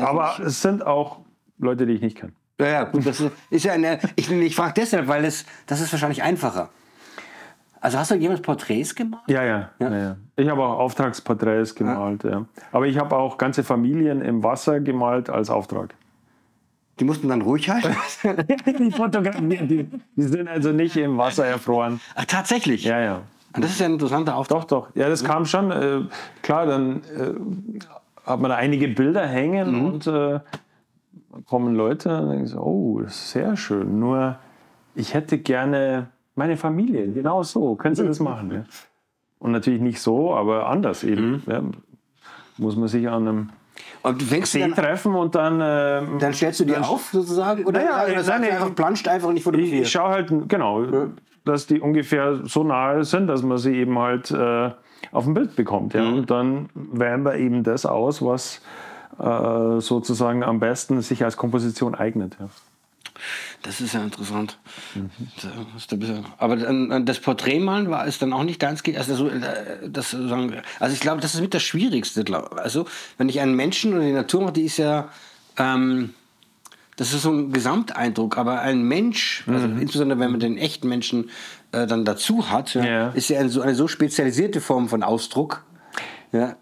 Aber nicht- es sind auch Leute, die ich nicht kenne. ja, ja, gut, das ist, ist ja eine, ich, ich frage deshalb, weil es, das ist wahrscheinlich einfacher. Also hast du jemals Porträts gemacht? Ja, ja. ja. ja, Ich habe auch Auftragsporträts gemalt. Ja. Aber ich habe auch ganze Familien im Wasser gemalt als Auftrag. Die mussten dann ruhig halten? die fotografieren, die, die sind also nicht im Wasser erfroren. Ach, tatsächlich? Ja, ja. Und das ist ja ein interessanter Auftrag. Doch, doch. Ja, das kam schon. Äh, klar, dann äh, hat man da einige Bilder hängen und äh, kommen Leute und denken so, oh, das ist sehr schön. Nur ich hätte gerne meine Familie, genau so. Können Sie das machen? Ja? Und natürlich nicht so, aber anders eben. Ja, muss man sich an einem Und du fängst dann, treffen und dann. ähm, dann stellst du dir auf sozusagen? Oder, Naja, oder sagst du einfach, planscht einfach und nicht Ich, ich schaue halt, genau, dass die ungefähr so nahe sind, dass man sie eben halt äh, auf dem Bild bekommt. Ja? Und dann wählen wir eben das aus, was äh, sozusagen am besten sich als Komposition eignet. Ja. Das ist ja interessant. Mhm. Da Aber dann, das Porträtmalen war es dann auch nicht deins. Also, so, äh, das, also ich glaube, das ist mit das Schwierigste. glaub- Also wenn ich einen Menschen oder die Natur mache, die ist ja, ähm, das ist so ein Gesamteindruck. Aber ein Mensch, also insbesondere wenn man den echten Menschen äh, dann dazu hat, ja, Ja. ist ja eine so, eine so spezialisierte Form von Ausdruck. Ja,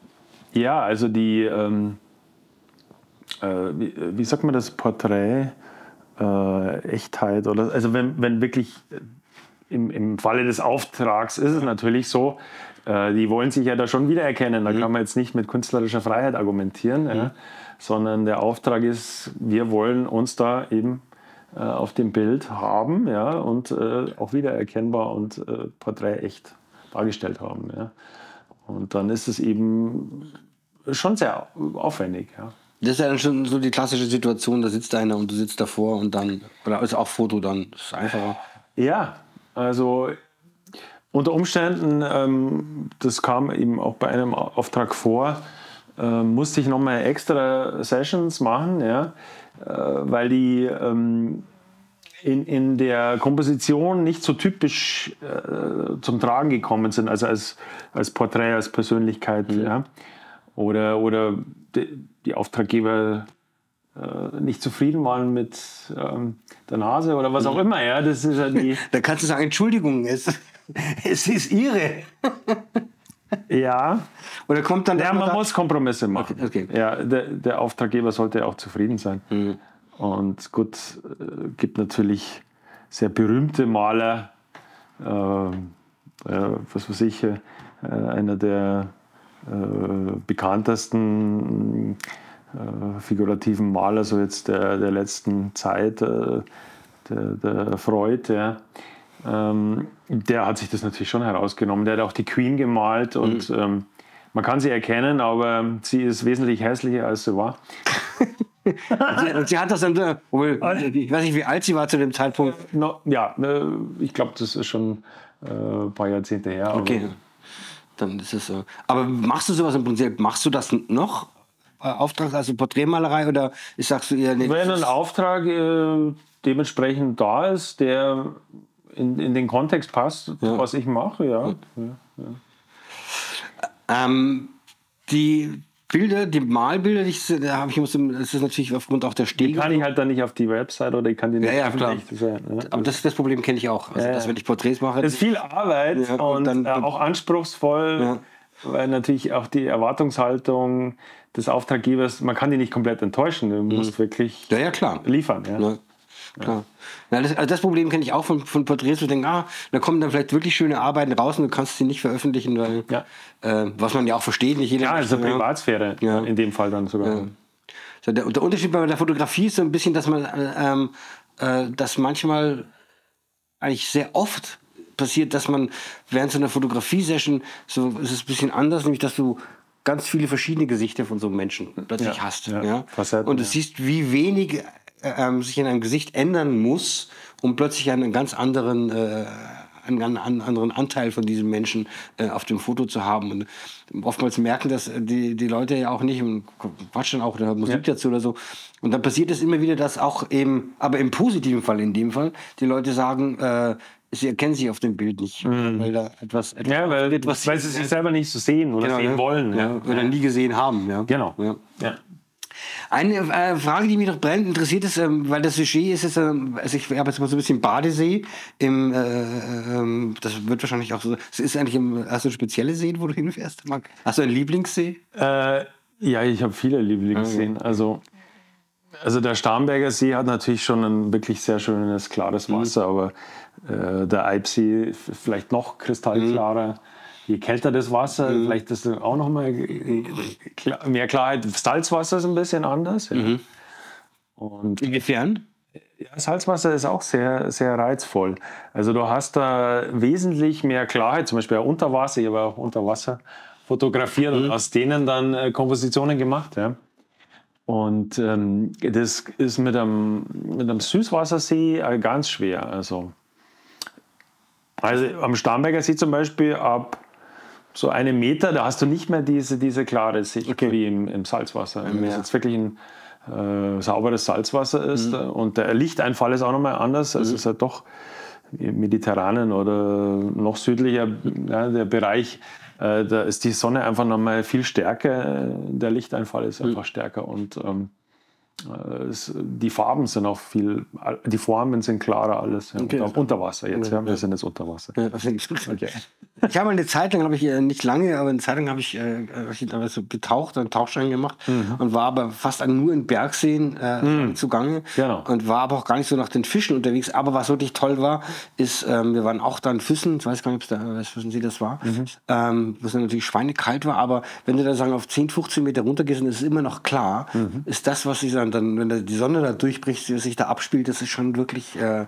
Ja, also die, ähm, äh, wie, wie sagt man das, Porträt, äh, Echtheit oder, also wenn, wenn wirklich äh, im, im Falle des Auftrags ist es natürlich so, äh, die wollen sich ja da schon wiedererkennen, da kann man jetzt nicht mit künstlerischer Freiheit argumentieren, ja, sondern der Auftrag ist, wir wollen uns da eben äh, auf dem Bild haben ja, und äh, auch wiedererkennbar und äh, Porträt echt dargestellt haben. Ja. Und dann ist es eben schon sehr aufwendig. Ja. Das ist ja dann schon so die klassische Situation, da sitzt einer und du sitzt davor und dann, oder ist auch Foto dann, das ist einfacher. Ja, also unter Umständen, ähm, das kam eben auch bei einem Auftrag vor, äh, musste ich nochmal extra Sessions machen, ja, äh, weil die ähm, in, in der Komposition nicht so typisch äh, zum Tragen gekommen sind, also als, als Porträt, als Persönlichkeit. Ja. Oder, oder die, die Auftraggeber äh, nicht zufrieden waren mit ähm, der Nase oder was auch immer. Ja. Das ist ja die, Da kannst du sagen, Entschuldigung, es, es ist ihre. ja, Oder kommt dann ja, dass man da- muss Kompromisse machen. Okay, okay. Ja, der, der Auftraggeber sollte auch zufrieden sein. Mhm. Und gut, äh, gibt natürlich sehr berühmte Maler, äh, äh, was weiß ich, äh, einer der bekanntesten äh, figurativen Maler so jetzt der, der letzten Zeit, äh, der, der Freud, ja. Ähm, der hat sich das natürlich schon herausgenommen. Der hat auch die Queen gemalt und ähm, man kann sie erkennen, aber sie ist wesentlich hässlicher als sie war. Und sie, und sie hat das dann, äh, obwohl, ich weiß nicht, wie alt sie war zu dem Zeitpunkt. No, ja, äh, ich glaube, das ist schon äh, ein paar Jahrzehnte her. Okay, dann ist es so. Aber machst du sowas im Prinzip, machst du das noch? Äh, Auftrags, also Porträtmalerei oder ist, sagst du eher, nee, Wenn ein Auftrag äh, dementsprechend da ist, der in, in den Kontext passt, was ich mache, ja. ja. Ähm, die Bilder, die Malbilder, die ich, da habe ich muss, das ist natürlich aufgrund auch der Stege. Kann ich halt dann nicht auf die Website oder ich kann die nicht Ja, ja, klar. sein, ne? Aber das, das Problem kenne ich auch. Also, Ja, dass wenn ich Porträts mache, Es ist viel Arbeit Ja, und dann- äh, auch anspruchsvoll, Ja. weil natürlich auch die Erwartungshaltung des Auftraggebers, man kann die nicht komplett enttäuschen. Du musst wirklich Mhm. ja, ja, klar. liefern. Ja. Ja, klar. Ja, das, also das Problem kenne ich auch von, von Porträts, wo ich denke, ah, da kommen dann vielleicht wirklich schöne Arbeiten raus und du kannst sie nicht veröffentlichen, weil, Ja. äh, was man ja auch versteht, nicht jeder. Ja, also Privatsphäre Ja. in dem Fall dann sogar. So, der, der Unterschied bei der Fotografie ist so ein bisschen, dass man, äh, ähm, äh, dass manchmal eigentlich sehr oft passiert, dass man während so einer Fotografie-Session, so ist es ein bisschen anders, nämlich dass du ganz viele verschiedene Gesichter von so einem Menschen plötzlich Ja, hast. ja, Ja? Facetten, Und du ja. siehst, wie wenig ähm, sich in einem Gesicht ändern muss, um plötzlich einen ganz anderen äh, einen an- anderen Anteil von diesem Menschen äh, auf dem Foto zu haben. Und oftmals merken das äh, die, die Leute ja auch nicht und quatschen auch oder Musik dazu oder so. Und dann passiert es immer wieder, dass auch eben, aber im positiven Fall in dem Fall, die Leute sagen, äh, sie erkennen sich auf dem Bild nicht, weil da etwas, etwas Mhm. Ja, weil, etwas weil sie sich selber nicht so sehen oder genau, sehen ja. wollen. ja, oder nie gesehen haben. Ja. Genau. Ja. Eine äh, Frage, die mich noch brennend interessiert, ist, ähm, weil das Sujet ist, jetzt, ähm, also ich habe jetzt mal so ein bisschen Badesee. Im, äh, ähm, das wird wahrscheinlich auch so. Es ist eigentlich im, hast du spezielle Seen, wo du hinfährst? Marc? Hast du einen Lieblingssee? Äh, ja, ich habe viele Lieblingsseen. Also, also der Starnberger See hat natürlich schon ein wirklich sehr schönes, klares Wasser, aber äh, der Eibsee vielleicht noch kristallklarer. Je kälter das Wasser, vielleicht ist auch noch mal äh, mehr Klarheit. Salzwasser ist ein bisschen anders. Ja. Und Inwiefern? Ja, Salzwasser ist auch sehr, sehr reizvoll. Also du hast da wesentlich mehr Klarheit, zum Beispiel unter Wasser, ich habe auch unter Wasser fotografiert mhm. und aus denen dann äh, Kompositionen gemacht. Ja. Und ähm, das ist mit einem, mit einem Süßwassersee äh, ganz schwer. Also, also am Starnberger See zum Beispiel ab so einem Meter, da hast du nicht mehr diese, diese klare Sicht okay. wie im, im Salzwasser. Wenn es jetzt wirklich ein äh, sauberes Salzwasser ist mhm. und der Lichteinfall ist auch nochmal anders. Also mhm. es ist halt doch im mediterranen oder noch südlicher ja, der Bereich äh, da ist die Sonne einfach nochmal viel stärker, der Lichteinfall ist einfach mhm. stärker und ähm, äh, es, die Farben sind auch viel, die Formen sind klarer alles. Ja. Okay. unter Wasser jetzt, ja. wir sind jetzt unter Wasser. Ja, okay. Ich habe eine Zeit lang, habe ich äh, nicht lange, aber eine Zeit lang habe ich, äh, ich so getaucht, einen Tauchschein gemacht mhm. und war aber fast nur in Bergseen äh, mhm. zugange genau. und war aber auch gar nicht so nach den Fischen unterwegs. Aber was wirklich toll war, ist, ähm, wir waren auch da in Füssen, ich weiß gar nicht, ob es da, wissen Sie, das war, mhm. ähm, was natürlich schweinekalt war, aber wenn du da sagen, auf 10, 15 Meter runtergehst und es ist immer noch klar, mhm. ist das, was Sie sagen, dann, wenn die Sonne da durchbricht, sich da abspielt, das ist schon wirklich, äh,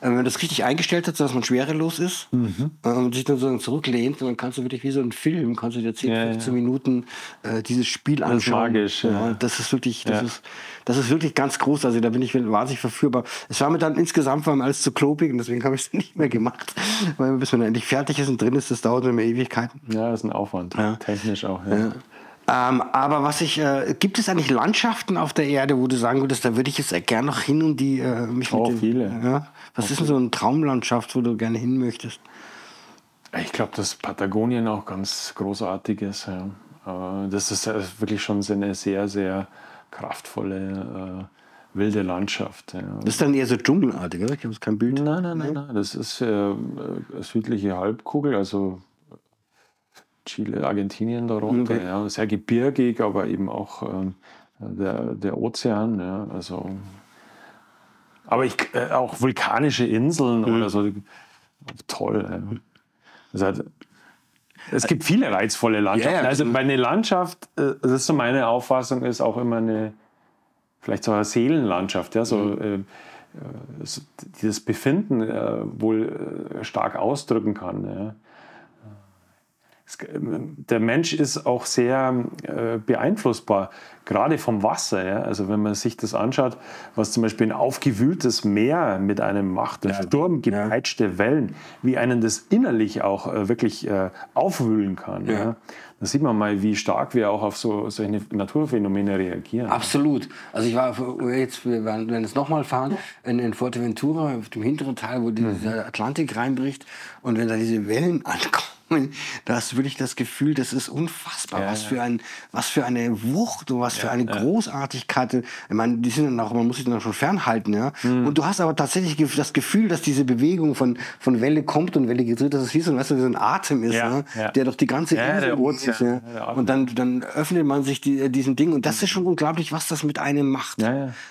wenn man das richtig eingestellt hat, dass man schwerelos ist mhm. äh, und sich dann so zurücklehnt, dann kannst du wirklich wie so ein Film, kannst du dir 10, ja, 15 ja. Minuten äh, dieses Spiel anschauen. Das ist magisch. Ja. das ist wirklich, das ist, das ist wirklich ganz groß. Also da bin ich wahnsinnig verführbar. Es war mir dann insgesamt war mir alles zu klobig und deswegen habe ich es nicht mehr gemacht, weil bis man endlich fertig ist und drin ist, das dauert immer Ewigkeiten. Ja, das ist ein Aufwand, technisch auch. Ja. Ähm, aber was ich, äh, gibt es eigentlich Landschaften auf der Erde, wo du sagen würdest, da würde ich jetzt gerne noch hin und die äh, mich oh, mit den, viele. Ja? Was okay. ist denn so eine Traumlandschaft, wo du gerne hin möchtest? Ich glaube, dass Patagonien auch ganz großartig ist. Ja. Äh, das ist wirklich schon eine sehr, sehr kraftvolle, äh, wilde Landschaft. Ja. Das ist dann eher so dschungelartig, oder? Ich habe kein Bild. Nein, nein, nein, nein. Das ist äh, südliche Halbkugel, also Chile, Argentinien darunter. Okay. Ja, sehr gebirgig, aber eben auch ähm, der, der Ozean. Ja, also, aber ich, äh, auch vulkanische Inseln mhm. oder so. Toll. Ja. Das heißt, es gibt viele reizvolle Landschaften. Ja, also meine Landschaft, äh, das ist so meine Auffassung, ist auch immer eine, vielleicht so eine Seelenlandschaft, ja, so mhm. äh, äh dieses Befinden äh, wohl äh, stark ausdrücken kann. Ja der Mensch ist auch sehr äh, beeinflussbar, gerade vom Wasser. Ja? Also wenn man sich das anschaut, was zum Beispiel ein aufgewühltes Meer mit einem macht, ja. sturmgepeitschte ja. Wellen, wie einen das innerlich auch äh, wirklich äh, aufwühlen kann. Ja. ja. Da sieht man mal, wie stark wir auch auf so, solche Naturphänomene reagieren. Absolut. Also ich war jetzt, wir werden es nochmal fahren, in, in Fuerteventura, auf dem hinteren Teil, wo dieser Atlantik reinbricht und wenn da diese Wellen ankommen, da hast du wirklich das Gefühl, das ist unfassbar. Ja, was, für ein, was für eine Wucht und was ja, für eine Großartigkeit. Ich meine, die sind dann auch, man muss sich dann schon fernhalten. Ja? Mhm. Und du hast aber tatsächlich das Gefühl, dass diese Bewegung von, von Welle kommt und Welle gedreht, dass es wie so, weißt du, wie so ein Atem ist, ne? der doch die ganze Insel. Ja, Und dann, dann öffnet man sich die, diesem Ding. Und das ist schon unglaublich, was das mit einem macht.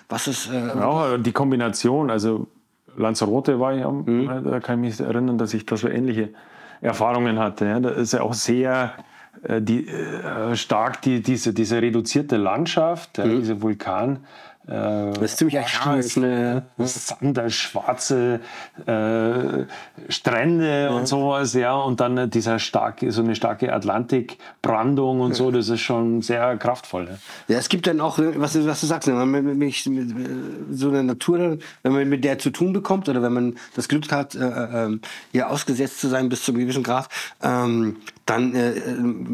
Was es, äh, auch die Kombination, also Lanzarote war ich, mhm. da kann ich mich erinnern, dass ich da so ähnliche Erfahrungen hatte. Ja. Da ist ja auch sehr äh, die, äh, stark die, diese, diese reduzierte Landschaft, mhm. ja, diese Vulkan. Äh, das ist ziemlich archaisch, ne? Sander, schwarze äh, Strände ja. und sowas, ja, und dann dieser starke, so eine starke Atlantikbrandung und ja. so, das ist schon sehr kraftvoll. Ne? Ja, es gibt dann auch, was du, was du sagst, wenn man mit, mit, mit, so einer Natur, wenn man mit der zu tun bekommt oder wenn man das Glück hat, äh, äh, hier ausgesetzt zu sein bis zu einem gewissen Grad, ähm, dann äh,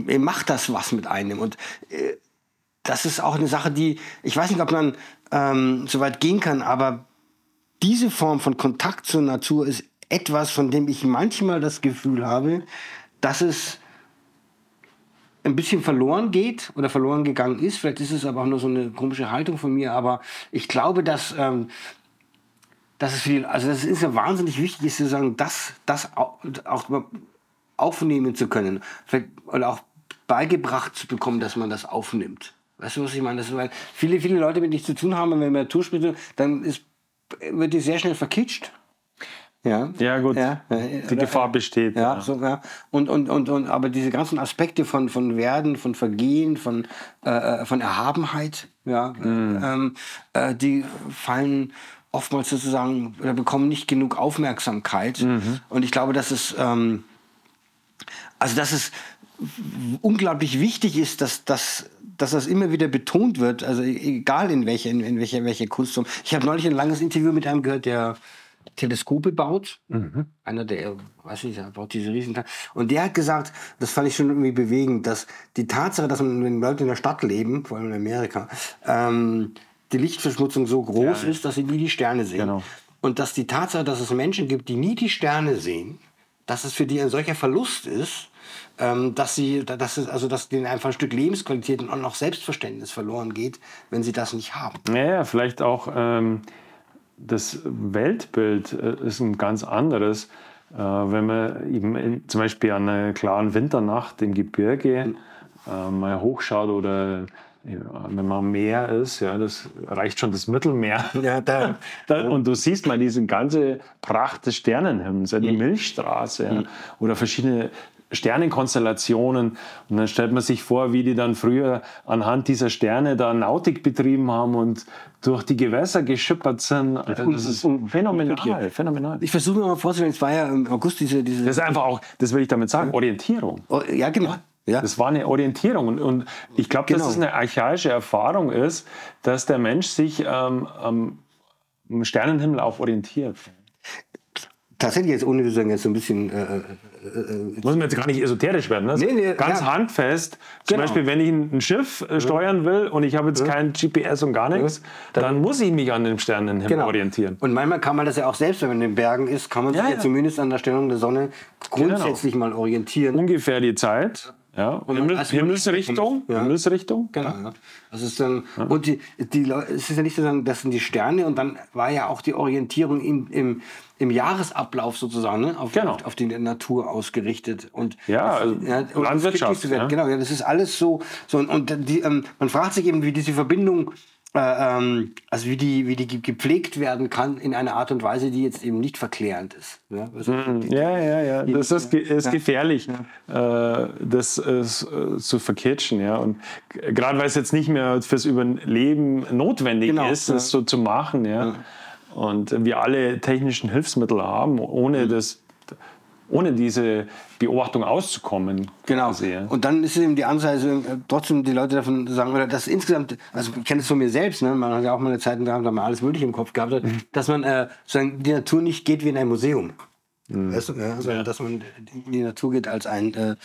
äh macht das was mit einem und äh, das ist auch eine Sache, die, ich weiß nicht, ob man ähm, so weit gehen kann, aber diese Form von Kontakt zur Natur ist etwas, von dem ich manchmal das Gefühl habe, dass es ein bisschen verloren geht oder verloren gegangen ist. Vielleicht ist es aber auch nur so eine komische Haltung von mir, aber ich glaube, dass, ähm, dass es viel, also das ist ja wahnsinnig wichtig, ist zu sagen, das, das auch, aufnehmen zu können. Oder auch beigebracht zu bekommen, dass man das aufnimmt. Weißt du, was ich meine? Das ist, weil viele, viele Leute, mit denen ich zu tun habe, wenn man Naturspitze, dann ist, wird die sehr schnell verkitscht. Ja, ja gut. Ja, die Gefahr besteht. Ja, ja. So, ja. Und, und, und, und, aber diese ganzen Aspekte von, von Werden, von Vergehen, von, äh, äh von Erhabenheit, ja, mhm. ähm, äh, die fallen oftmals sozusagen oder bekommen nicht genug Aufmerksamkeit. Und ich glaube, dass es, ähm, also dass es unglaublich wichtig ist, dass, dass, dass das immer wieder betont wird, also egal in welcher in, in welcher welche Kunstform. Ich habe neulich ein langes Interview mit einem gehört, der Teleskope baut. Einer der, weiß nicht, der baut diese riesen. Und der hat gesagt, das fand ich schon irgendwie bewegend, dass die Tatsache, dass man, wenn Leute in der Stadt leben, vor allem in Amerika, ähm, die Lichtverschmutzung so groß Ja. ist, dass sie nie die Sterne sehen. Genau. Und dass die Tatsache, dass es Menschen gibt, die nie die Sterne sehen, dass es für die ein solcher Verlust ist, ähm, dass sie, dass es, also dass denen einfach ein Stück Lebensqualität und auch Selbstverständnis verloren geht, wenn sie das nicht haben. Naja, vielleicht auch ähm, das Weltbild äh, ist ein ganz anderes. Äh, wenn man eben in, zum Beispiel an einer klaren Winternacht im Gebirge äh, mal hochschaut oder ja, wenn man am Meer ist, ja, das reicht schon das Mittelmeer. Ja, da, Da, und du siehst mal diese ganze Pracht des Sternenhimmels, ja, die Milchstraße ja, oder verschiedene Sternenkonstellationen. Und dann stellt man sich vor, wie die dann früher anhand dieser Sterne da Nautik betrieben haben und durch die Gewässer geschippert sind. Also das ist phänomenal, phänomenal. ich versuche mir mal vorzustellen, es war ja im August diese, diese Das ist einfach auch, das will ich damit sagen, Orientierung. oh, ja genau, ja. Das war eine Orientierung. Und, und ich glaube, Genau. dass es eine archaische Erfahrung ist, dass der Mensch sich ähm, am am Sternenhimmel auch orientiert. Tatsächlich jetzt ohne zu sagen, jetzt so ein bisschen äh, Muss man jetzt gar nicht esoterisch werden. Ne? Nee, nee, Ganz ja. handfest. Zum Genau. Beispiel, wenn ich ein Schiff äh, steuern will und ich habe jetzt kein GPS und gar nichts, dann, muss ich mich an dem Sternenhimmel genau. orientieren. Und manchmal kann man das ja auch selbst, wenn man in den Bergen ist, kann man sich Ja, ja, ja. zumindest an der Stellung der Sonne grundsätzlich mal orientieren. Ungefähr die Zeit. Ja. Und Himmel, als man- Himmelsrichtung. Ja. Himmelsrichtung. Genau, ja. Das ist dann, und die, die es ist ja nicht so, sagen, das sind die Sterne und dann war ja auch die Orientierung im, im, im Jahresablauf sozusagen, ne? auf, Genau. auf, auf die Natur ausgerichtet. Und Ja, das- also und das Landwirtschaft, ja. Genau, ja, das ist alles so. so und, und die, ähm, man fragt sich eben, wie diese Verbindung, äh, ähm, also wie die, wie die ge- gepflegt werden kann in einer Art und Weise, die jetzt eben nicht verklärend ist. Ja? Also, die- Ja, ja, ja. Das ist, ist gefährlich, äh, das äh, zu verkitschen. Ja. Und gerade weil es jetzt nicht mehr fürs Überleben notwendig Genau, ist, ja. das so zu machen. Ja. Und wir alle technischen Hilfsmittel haben, ohne, Mhm. das, ohne diese Beobachtung auszukommen. Genau. ja. Und dann ist eben die Anzeige, äh, trotzdem die Leute davon sagen, oder dass insgesamt, also ich kenne es von mir selbst, ne? man hat ja auch mal eine Zeit da man alles Mögliche im Kopf gehabt hat, Mhm. dass man äh, sozusagen die Natur nicht geht wie in ein Museum. Mhm. Weißt du, ja, sondern dass man in die Natur geht als ein, äh,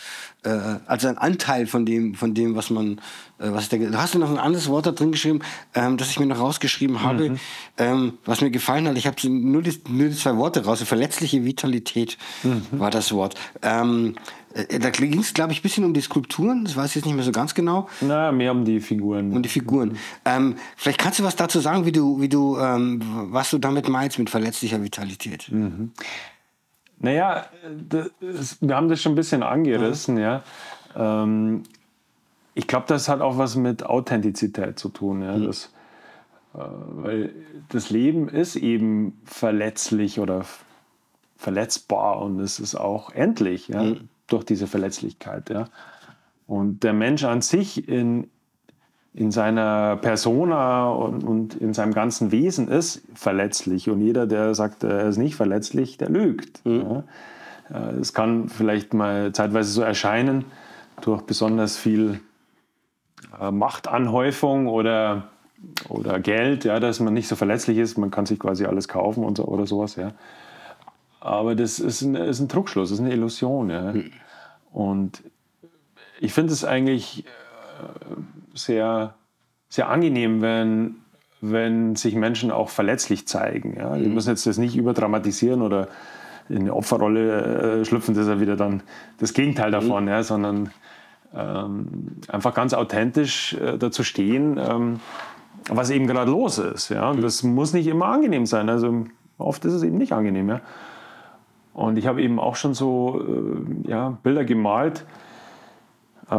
äh, als ein Anteil von dem, von dem, was man, äh, was ich denke. Du hast du noch ein anderes Wort da drin geschrieben, ähm, das ich mir noch rausgeschrieben habe, Mhm. ähm, was mir gefallen hat. Ich habe nur die, nur die zwei Worte raus. Verletzliche Vitalität Mhm. war das Wort. Ähm, äh, da ging es, glaube ich, ein bisschen um die Skulpturen. Das weiß ich jetzt nicht mehr so ganz genau. Na, mehr um die Figuren. Um die Figuren. Ähm, vielleicht kannst du was dazu sagen, wie du, wie du, ähm, was du damit meinst mit verletzlicher Vitalität. Naja, das, wir haben das schon ein bisschen angerissen, ja. Ähm, ich glaube, das hat auch was mit Authentizität zu tun. Ja. Das, äh, weil das Leben ist eben verletzlich oder verletzbar und es ist auch endlich ja, durch diese Verletzlichkeit. Ja. Und der Mensch an sich in, in seiner Persona und, und in seinem ganzen Wesen ist verletzlich. Und jeder, der sagt, er ist nicht verletzlich, der lügt. Ja. Äh, Es kann vielleicht mal zeitweise so erscheinen durch besonders viel äh, Machtanhäufung oder, oder Geld, ja, dass man nicht so verletzlich ist. Man kann sich quasi alles kaufen und so, oder sowas. Ja. Aber das ist ein, ist ein Trugschluss, das ist eine Illusion. Ja. Und ich finde es eigentlich sehr, sehr angenehm, wenn, wenn sich Menschen auch verletzlich zeigen. Ja? Die müssen jetzt das nicht überdramatisieren oder in eine Opferrolle äh, schlüpfen, das ist ja wieder dann das Gegenteil davon, ja? sondern ähm, einfach ganz authentisch äh, dazu stehen, ähm, was eben gerade los ist. Ja? Und das muss nicht immer angenehm sein. Also oft ist es eben nicht angenehm. Ja? Und ich habe eben auch schon so äh, ja, Bilder gemalt,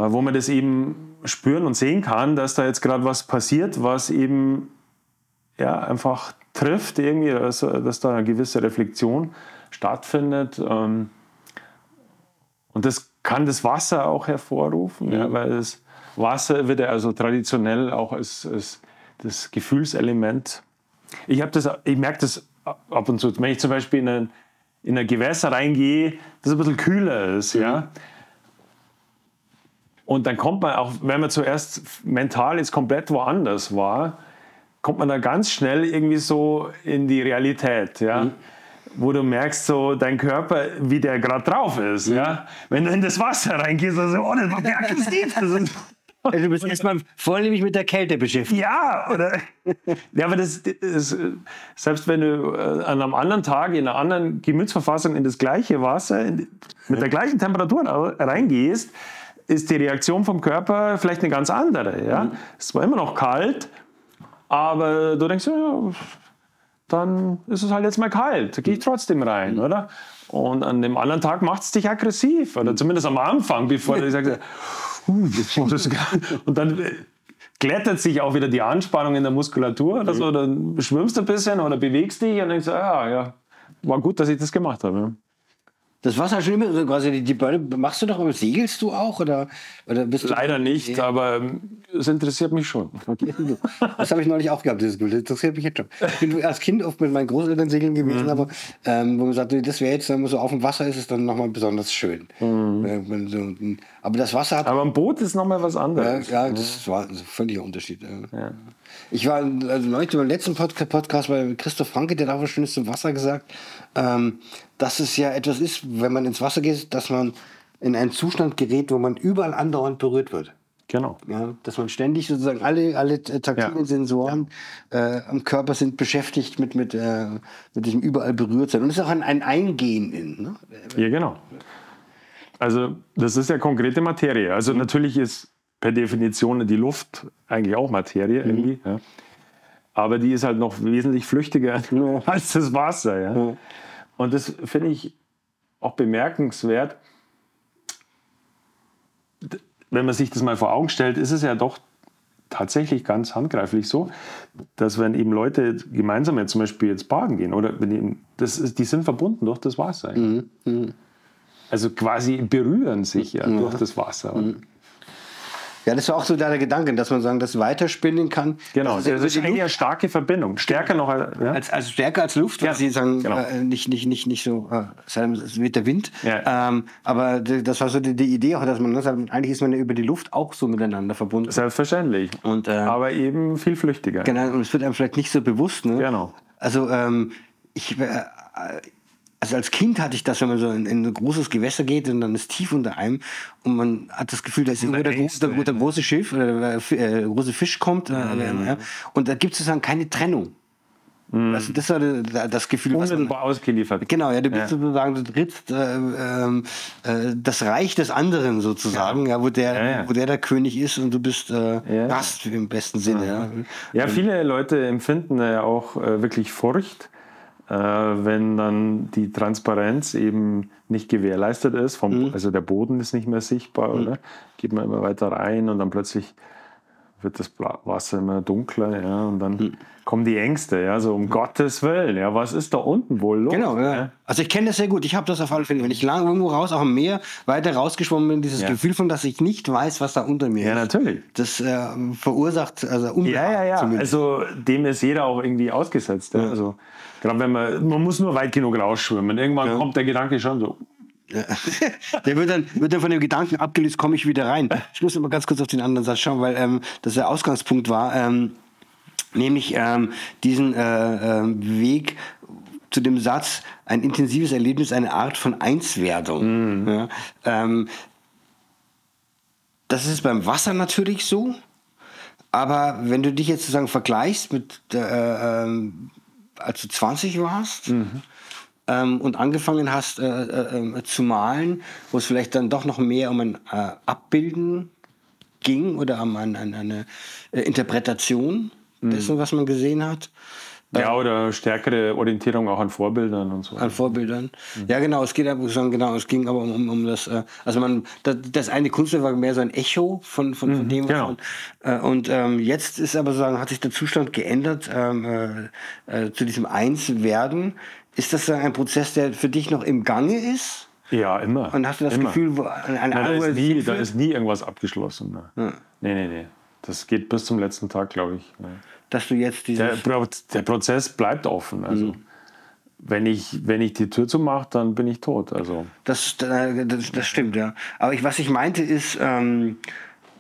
wo man das eben spüren und sehen kann, dass da jetzt gerade was passiert, was eben ja, einfach trifft, irgendwie, dass, dass da eine gewisse Reflexion stattfindet. Ähm, und das kann das Wasser auch hervorrufen, ja, weil das Wasser wird ja also traditionell auch als, als das Gefühlselement Ich, das, ich merke das ab und zu. Wenn ich zum Beispiel in ein, in ein Gewässer reingehe, das ein bisschen kühler ist, ja. Und dann kommt man auch, wenn man zuerst mental jetzt komplett woanders war, kommt man da ganz schnell irgendwie so in die Realität, ja. Wo du merkst, so dein Körper, wie der gerade drauf ist, ja. Wenn du in das Wasser reingehst, dann so, oh, das. Das ist- Also du bist erstmal vornehmlich mit der Kälte beschäftigt. ja, oder? Ja, aber das ist, selbst wenn du äh, an einem anderen Tag in einer anderen Gemütsverfassung in das gleiche Wasser in, mit der gleichen Temperatur reingehst, ist die Reaktion vom Körper vielleicht eine ganz andere. Ja? Es war immer noch kalt, aber du denkst, ja, dann ist es halt jetzt mal kalt, da gehe ich trotzdem rein, oder? Und an dem anderen Tag macht es dich aggressiv, oder zumindest am Anfang, bevor du sagst, uh, das und dann äh, glättet sich auch wieder die Anspannung in der Muskulatur oder so, dann schwimmst du ein bisschen oder bewegst dich und denkst, ja, ja, war gut, dass ich das gemacht habe. Ja. Das Wasser schon immer so quasi die, die Beine machst du doch, aber segelst du auch oder, oder bist du Leider nicht, aber ähm, es interessiert mich schon. Das habe ich neulich auch gehabt, dieses Gefühl. Das interessiert mich jetzt schon. Ich bin als Kind oft mit meinen Großeltern segeln gewesen, aber ähm, wo man sagt, das wäre jetzt, wenn man so auf dem Wasser ist, ist dann nochmal besonders schön. Wenn so, aber das Wasser hat Aber ein Boot ist nochmal was Ja, anderes. ja, das war ein völliger Unterschied. ja. Ich war also neulich beim letzten Podca- Podcast bei Christoph Franke, der hat auch Schönes zum Wasser gesagt, ähm, dass es ja etwas ist, wenn man ins Wasser geht, dass man in einen Zustand gerät, wo man überall andauernd berührt wird. Genau. Ja, dass man ständig sozusagen alle, alle taktilen Ja. Sensoren äh, am Körper sind beschäftigt mit, mit, äh, mit diesem überall berührt sein. Und es ist auch ein, ein Eingehen in. Ne? Ja, genau. Also das ist ja konkrete Materie. Also natürlich ist per Definition die Luft eigentlich auch Materie irgendwie. Ja. Aber die ist halt noch wesentlich flüchtiger als das Wasser. Ja. Und das finde ich auch bemerkenswert. Wenn man sich das mal vor Augen stellt, ist es ja doch tatsächlich ganz handgreiflich so, dass wenn eben Leute gemeinsam jetzt zum Beispiel jetzt baden gehen oder wenn die, das ist, die sind verbunden durch das Wasser. Also quasi berühren sich ja durch das Wasser. Und Ja, das war auch so der Gedanke, dass man sagen, das weiterspinnen kann. Genau, Das das ist ist ja die eigentlich eine starke Verbindung. Stärker noch als. Ja? als, als stärker als Luft, weil Ja, sie sagen, genau. äh, nicht, nicht, nicht, nicht so, äh, wird der Wind. Ja. Ähm, aber das war so die, die Idee auch, dass man sagt, eigentlich ist man ja über die Luft auch so miteinander verbunden. Selbstverständlich. Und, äh, Aber eben viel flüchtiger. Genau, und es wird einem vielleicht nicht so bewusst. Ne? Genau. Also ähm, ich, äh, also als Kind hatte ich das, wenn man so in, in ein großes Gewässer geht und dann ist tief unter einem und man hat das Gefühl, da ist irgendwo der, große, Ängste, der, der große Schiff oder der Fi- äh, große Fisch kommt äh, Mhm. ja, und da gibt es sozusagen keine Trennung. Also das war das- Gefühl, Unmittelbar ausgeliefert. Genau, ja, du bist Ja. sozusagen, du trittst äh, ähm, äh, das Reich des anderen sozusagen, ja. wo, der, Ja, ja. wo der der König ist und du bist äh, Ja. Gast im besten Sinne. Ja. Ja, viele Leute empfinden ja auch äh, wirklich Furcht, äh, wenn dann die Transparenz eben nicht gewährleistet ist. Vom, Also der Boden ist nicht mehr sichtbar, oder? Geht man immer weiter rein und dann plötzlich wird das Wasser immer dunkler, ja, und dann kommen die Ängste, ja, so um Gottes Willen, ja, was ist da unten wohl los? Genau, ja. Also ich kenne das sehr gut. Ich habe das auf alle Fälle. Wenn ich lang irgendwo raus, auch im Meer, weiter rausgeschwommen bin, dieses Ja. Gefühl von, dass ich nicht weiß, was da unter mir Ja, ist. natürlich. Das äh, verursacht also Ja, Unbehagen ja, ja. zumindest. Also dem ist jeder auch irgendwie ausgesetzt. Ja. Also gerade wenn man, man muss nur weit genug rausschwimmen. Irgendwann kommt der Gedanke schon so, Der wird dann, wird dann von dem Gedanken abgelöst, komme ich wieder rein. Ich muss mal ganz kurz auf den anderen Satz schauen, weil ähm, das der Ausgangspunkt war. Ähm, nämlich ähm, diesen äh, ähm, Weg zu dem Satz, ein intensives Erlebnis, eine Art von Einswerdung. Ja, ähm, das ist beim Wasser natürlich so, aber wenn du dich jetzt sozusagen vergleichst mit, äh, ähm, als du 20 warst ähm, und angefangen hast äh, äh, äh, zu malen, wo es vielleicht dann doch noch mehr um ein äh, Abbilden ging oder um ein, ein, eine äh, Interpretation dessen, was man gesehen hat. ja, oder stärkere Orientierung auch an Vorbildern und so. An Vorbildern. Ja, genau, es geht genau, es ging aber um, um, das, äh, also man, das, das eine Kunstwerk war mehr so ein Echo von, von, von dem, was genau. man, äh, und ähm, jetzt ist aber sagen, hat sich der Zustand geändert ähm, äh, äh, zu diesem Eins-Werden. Ist das dann ein Prozess, der für dich noch im Gange ist? ja, immer. Und hast du das immer. Gefühl, wo, eine Na, da, ist nie, da ist nie irgendwas abgeschlossen. Ne? Nee, nee, nee. das geht bis zum letzten Tag, glaube ich. Ja. Dass du jetzt Der, dieses. Pro der Prozess bleibt offen. Also, wenn, ich, wenn ich die Tür zumache, dann bin ich tot. Also, Das, das, das stimmt, ja. Aber ich, was ich meinte ist, ähm,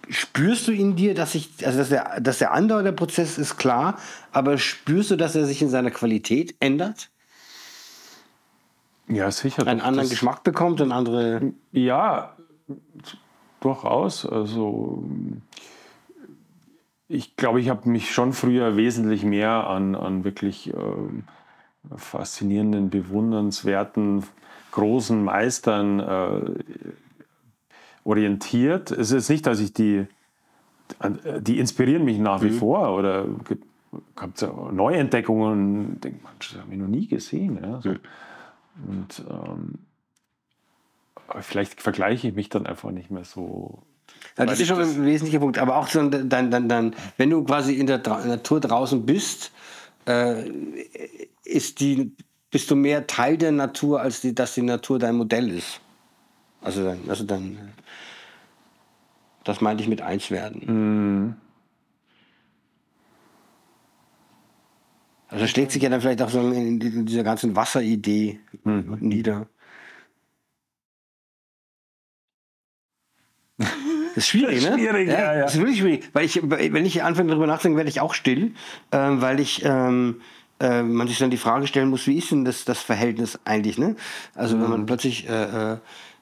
spürst du in dir, dass sich, also dass der, dass der Andauer der Prozess ist klar, aber spürst du, dass er sich in seiner Qualität ändert? ja, sicher. Einen anderen Geschmack bekommt, einen andere. Ja, durchaus. Also ich glaube, ich habe mich schon früher wesentlich mehr an, an wirklich ähm, faszinierenden, bewundernswerten, großen Meistern äh, orientiert. Es ist nicht, dass ich die, die inspirieren mich nach wie vor oder gibt es Neuentdeckungen, denke man, das habe ich noch nie gesehen. Ja, so. Und ähm, vielleicht vergleiche ich mich dann einfach nicht mehr so. Ja, das ist schon ich ein wesentlicher Punkt. Aber auch so dann, dann, dann, wenn du quasi in der Dra Natur draußen bist, äh, ist die, bist du mehr Teil der Natur, als die, dass die Natur dein Modell ist. Also dann, also dann das meinte ich mit eins werden. Also schlägt sich ja dann vielleicht auch so in, in dieser ganzen Wasseridee nieder. Das ist schwierig, ne? Schwierig, ja, ja. Das ist wirklich schwierig. Weil ich, wenn ich anfange darüber nachzudenken, werde ich auch still, ähm, weil ich ähm, äh, man sich dann die Frage stellen muss, wie ist denn das, das Verhältnis eigentlich, ne? Also wenn man plötzlich äh, äh,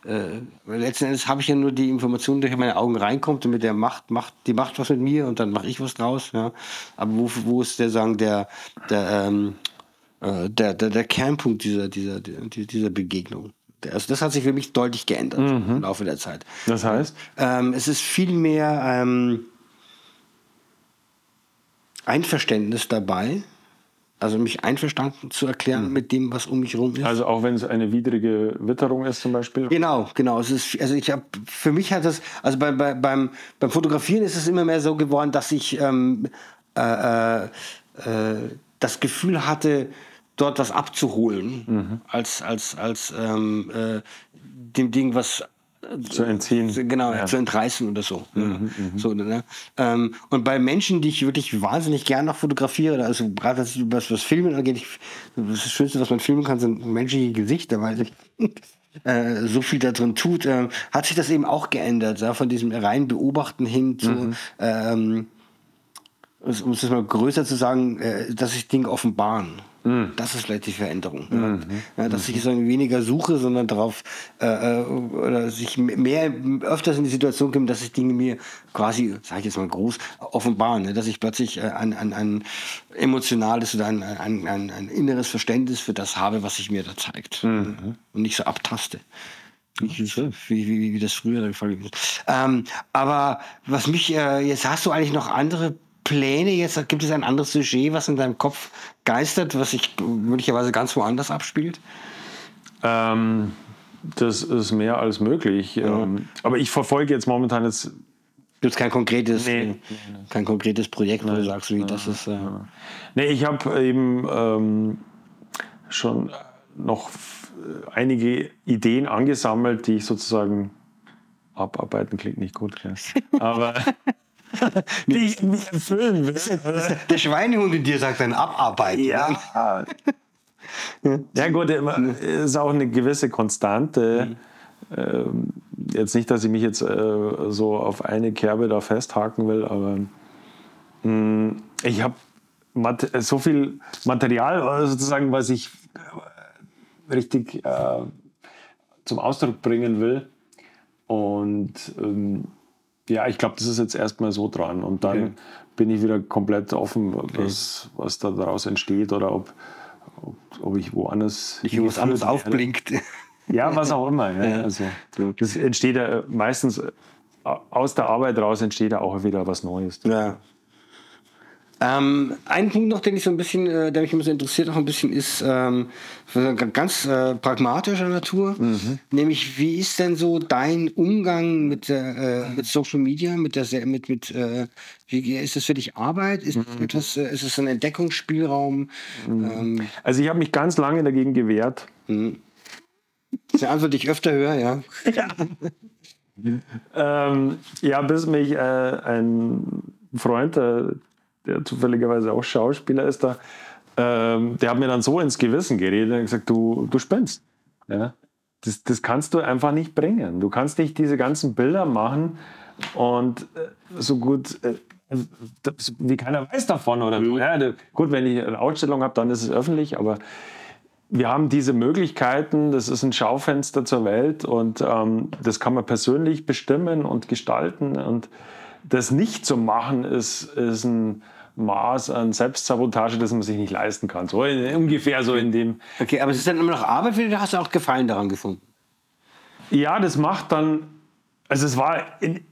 äh, letzten Endes habe ich ja nur die Information, die durch meine Augen reinkommt und mit der Macht macht die macht was mit mir und dann mache ich was draus, ja. Aber wo, wo ist der sagen der der ähm, äh, der, der, der Kernpunkt dieser, dieser, dieser, dieser Begegnung. Also das hat sich für mich deutlich geändert im Laufe der Zeit. Das heißt? Ähm, es ist viel mehr ähm, Einverständnis dabei, also mich einverstanden zu erklären mit dem, was um mich herum ist. Also auch wenn es eine widrige Witterung ist zum Beispiel. Genau, genau. Es ist, also ich habe, für mich hat das, also bei, bei, beim, beim Fotografieren ist es immer mehr so geworden, dass ich ähm, äh, äh, äh, das Gefühl hatte, dort was abzuholen, als, als, als ähm, äh, dem Ding was Zu entziehen. Genau, Ja. zu entreißen oder so. ja. so ne? ähm, und bei Menschen, die ich wirklich wahnsinnig gern noch fotografiere, also gerade was, was, was Filmen angeht, ich, das Schönste, was man filmen kann, sind menschliche Gesichter, weil sich äh, so viel da drin tut, ähm, hat sich das eben auch geändert, ja? von diesem rein Beobachten hin zu, ähm, um es mal größer zu sagen, äh, dass sich Dinge offenbaren. Das ist vielleicht die Veränderung. Ja. Ja, dass ich so weniger suche, sondern darauf äh, äh, oder sich mehr öfters in die Situation komme, dass sich Dinge mir quasi, sage ich jetzt mal groß, offenbaren. Ne? Dass ich plötzlich äh, ein, ein, ein emotionales oder ein, ein, ein, ein inneres Verständnis für das habe, was sich mir da zeigt. Und nicht so abtaste. Wie, wie, wie, wie das früher der Fall gewesen ist. Ähm, aber was mich, äh, jetzt hast du eigentlich noch andere Pläne, jetzt gibt es ein anderes Sujet, was in deinem Kopf geistert, was sich möglicherweise ganz woanders abspielt? Ähm, das ist mehr als möglich. Ähm, aber ich verfolge jetzt momentan jetzt. Gibt es kein konkretes, Nee. äh, kein konkretes Projekt, wo du sagst, wie das ist. Äh, Nee, ich habe eben ähm, schon noch f- einige Ideen angesammelt, die ich sozusagen abarbeiten klingt nicht gut, gell? aber die ich mir erfüllen will. der Schweinehund in dir sagt dann abarbeiten. ne? Ja. ja gut, immer- ist auch eine gewisse Konstante. Ähm, jetzt nicht, dass ich mich jetzt äh, so auf eine Kerbe da festhaken will, aber mh, ich habe so viel Material äh, sozusagen, was ich äh, richtig äh, zum Ausdruck bringen will. Und ähm, ja, ich glaube, das ist jetzt erstmal so dran. Und dann Okay. bin ich wieder komplett offen, was, was da daraus entsteht oder ob, ob, ob ich woanders. Nicht irgendwas anderes aufblinkt. Ja, was auch immer. Ja. Also, das entsteht ja meistens äh, aus der Arbeit raus entsteht ja auch wieder was Neues. Ja. Ähm, ein Punkt noch, den ich so ein bisschen, äh, der mich immer so interessiert, auch ein bisschen ist ähm, ganz äh, pragmatischer Natur. Nämlich, wie ist denn so dein Umgang mit, äh, mit Social Media, mit der, mit, mit äh, wie ist das für dich Arbeit? Ist, es etwas, äh, ist es ein Entdeckungsspielraum? Ähm, Also ich habe mich ganz lange dagegen gewehrt. das ist eine Antwort, die ich öfter höre, ja. Ähm, ja, bis mich äh, ein Freund, der, der zufälligerweise auch Schauspieler ist, da, ähm, der hat mir dann so ins Gewissen geredet und gesagt, du, du spinnst. Ja? Das, das kannst du einfach nicht bringen. Du kannst nicht diese ganzen Bilder machen und äh, so gut, äh, das, wie keiner weiß davon. Oder mhm. ja, gut, wenn ich eine Ausstellung habe, dann ist es öffentlich, aber wir haben diese Möglichkeiten, das ist ein Schaufenster zur Welt und ähm, das kann man persönlich bestimmen und gestalten. Und das nicht zu machen, ist, ist ein Maß an Selbstsabotage, das man sich nicht leisten kann. So in, ungefähr so in dem. Okay, aber es ist dann immer noch Arbeit für dich, hast du auch Gefallen daran gefunden? Ja, das macht dann. Also es war. In,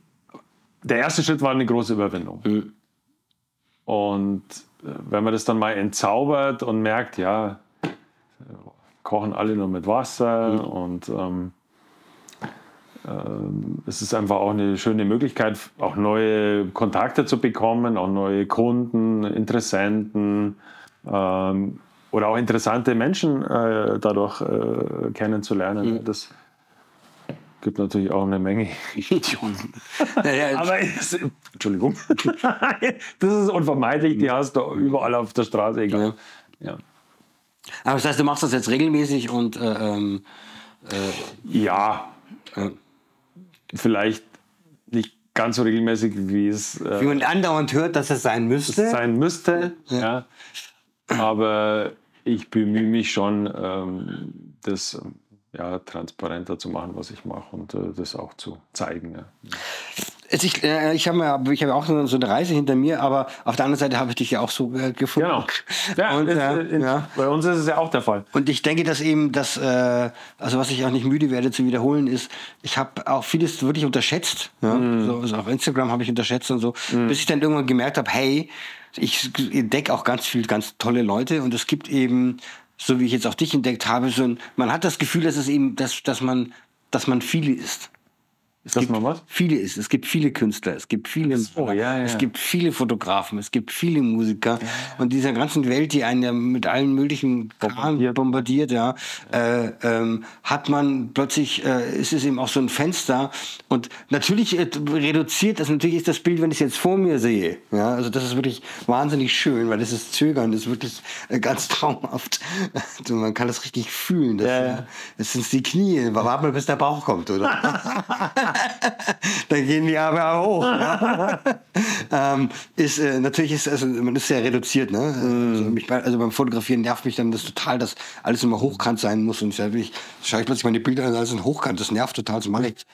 der erste Schritt war eine große Überwindung. Mhm. Und äh, wenn man das dann mal entzaubert und merkt, ja, kochen alle nur mit Wasser mhm. und ähm, es ist einfach auch eine schöne Möglichkeit, auch neue Kontakte zu bekommen, auch neue Kunden, Interessenten ähm, oder auch interessante Menschen äh, dadurch äh, kennenzulernen. Mhm. Das gibt natürlich auch eine Menge Idioten. Aber es, Entschuldigung, das ist unvermeidlich, die hast du überall auf der Straße. Egal. Ja. Aber das heißt, du machst das jetzt regelmäßig und äh, ähm, äh, ja, äh, vielleicht nicht ganz so regelmäßig, wie es äh, wie man andauernd hört, dass es sein müsste. Sein müsste, ja. ja. Aber ich bemühe mich schon, ähm, das ja, transparenter zu machen, was ich mache und äh, das auch zu zeigen. Ja. Ich, äh, ich habe ja, ich hab auch so eine Reise hinter mir, aber auf der anderen Seite habe ich dich ja auch so äh, gefunden. Genau. Ja, und, äh, in, ja, Bei uns ist es ja auch der Fall. Und ich denke, dass eben das, äh, also was ich auch nicht müde werde zu wiederholen, ist, ich habe auch vieles wirklich unterschätzt. Ja? Mm. So, also auf Instagram habe ich unterschätzt und so, mm. bis ich dann irgendwann gemerkt habe, hey, ich entdecke auch ganz viele ganz tolle Leute und es gibt eben so wie ich jetzt auch dich entdeckt habe, so ein, man hat das Gefühl, dass es eben, dass, dass man, dass man viele ist. Es das gibt was? viele ist. Es gibt viele Künstler, es gibt viele, so, ja, ja. es gibt viele Fotografen, es gibt viele Musiker ja. und dieser ganzen Welt, die einen ja mit allen möglichen bombardiert, bombardiert ja, äh, ähm, hat man plötzlich äh, ist es eben auch so ein Fenster und natürlich äh, reduziert das natürlich ist das Bild, wenn ich es jetzt vor mir sehe. Ja, also das ist wirklich wahnsinnig schön, weil das ist zögern, das ist wirklich äh, ganz traumhaft. Also man kann das richtig fühlen. Das, ja, ja. das sind die Knie. Warte mal, bis der Bauch kommt, oder? dann gehen die aber hoch. Ja. ähm, ist, äh, natürlich ist also, man ist sehr reduziert. Ne? Also, mich, also, beim Fotografieren nervt mich dann das total, dass alles immer hochkant sein muss. Und ich, ich schaue ich plötzlich meine Bilder an, alles in hochkant. Das nervt total. Mache ich.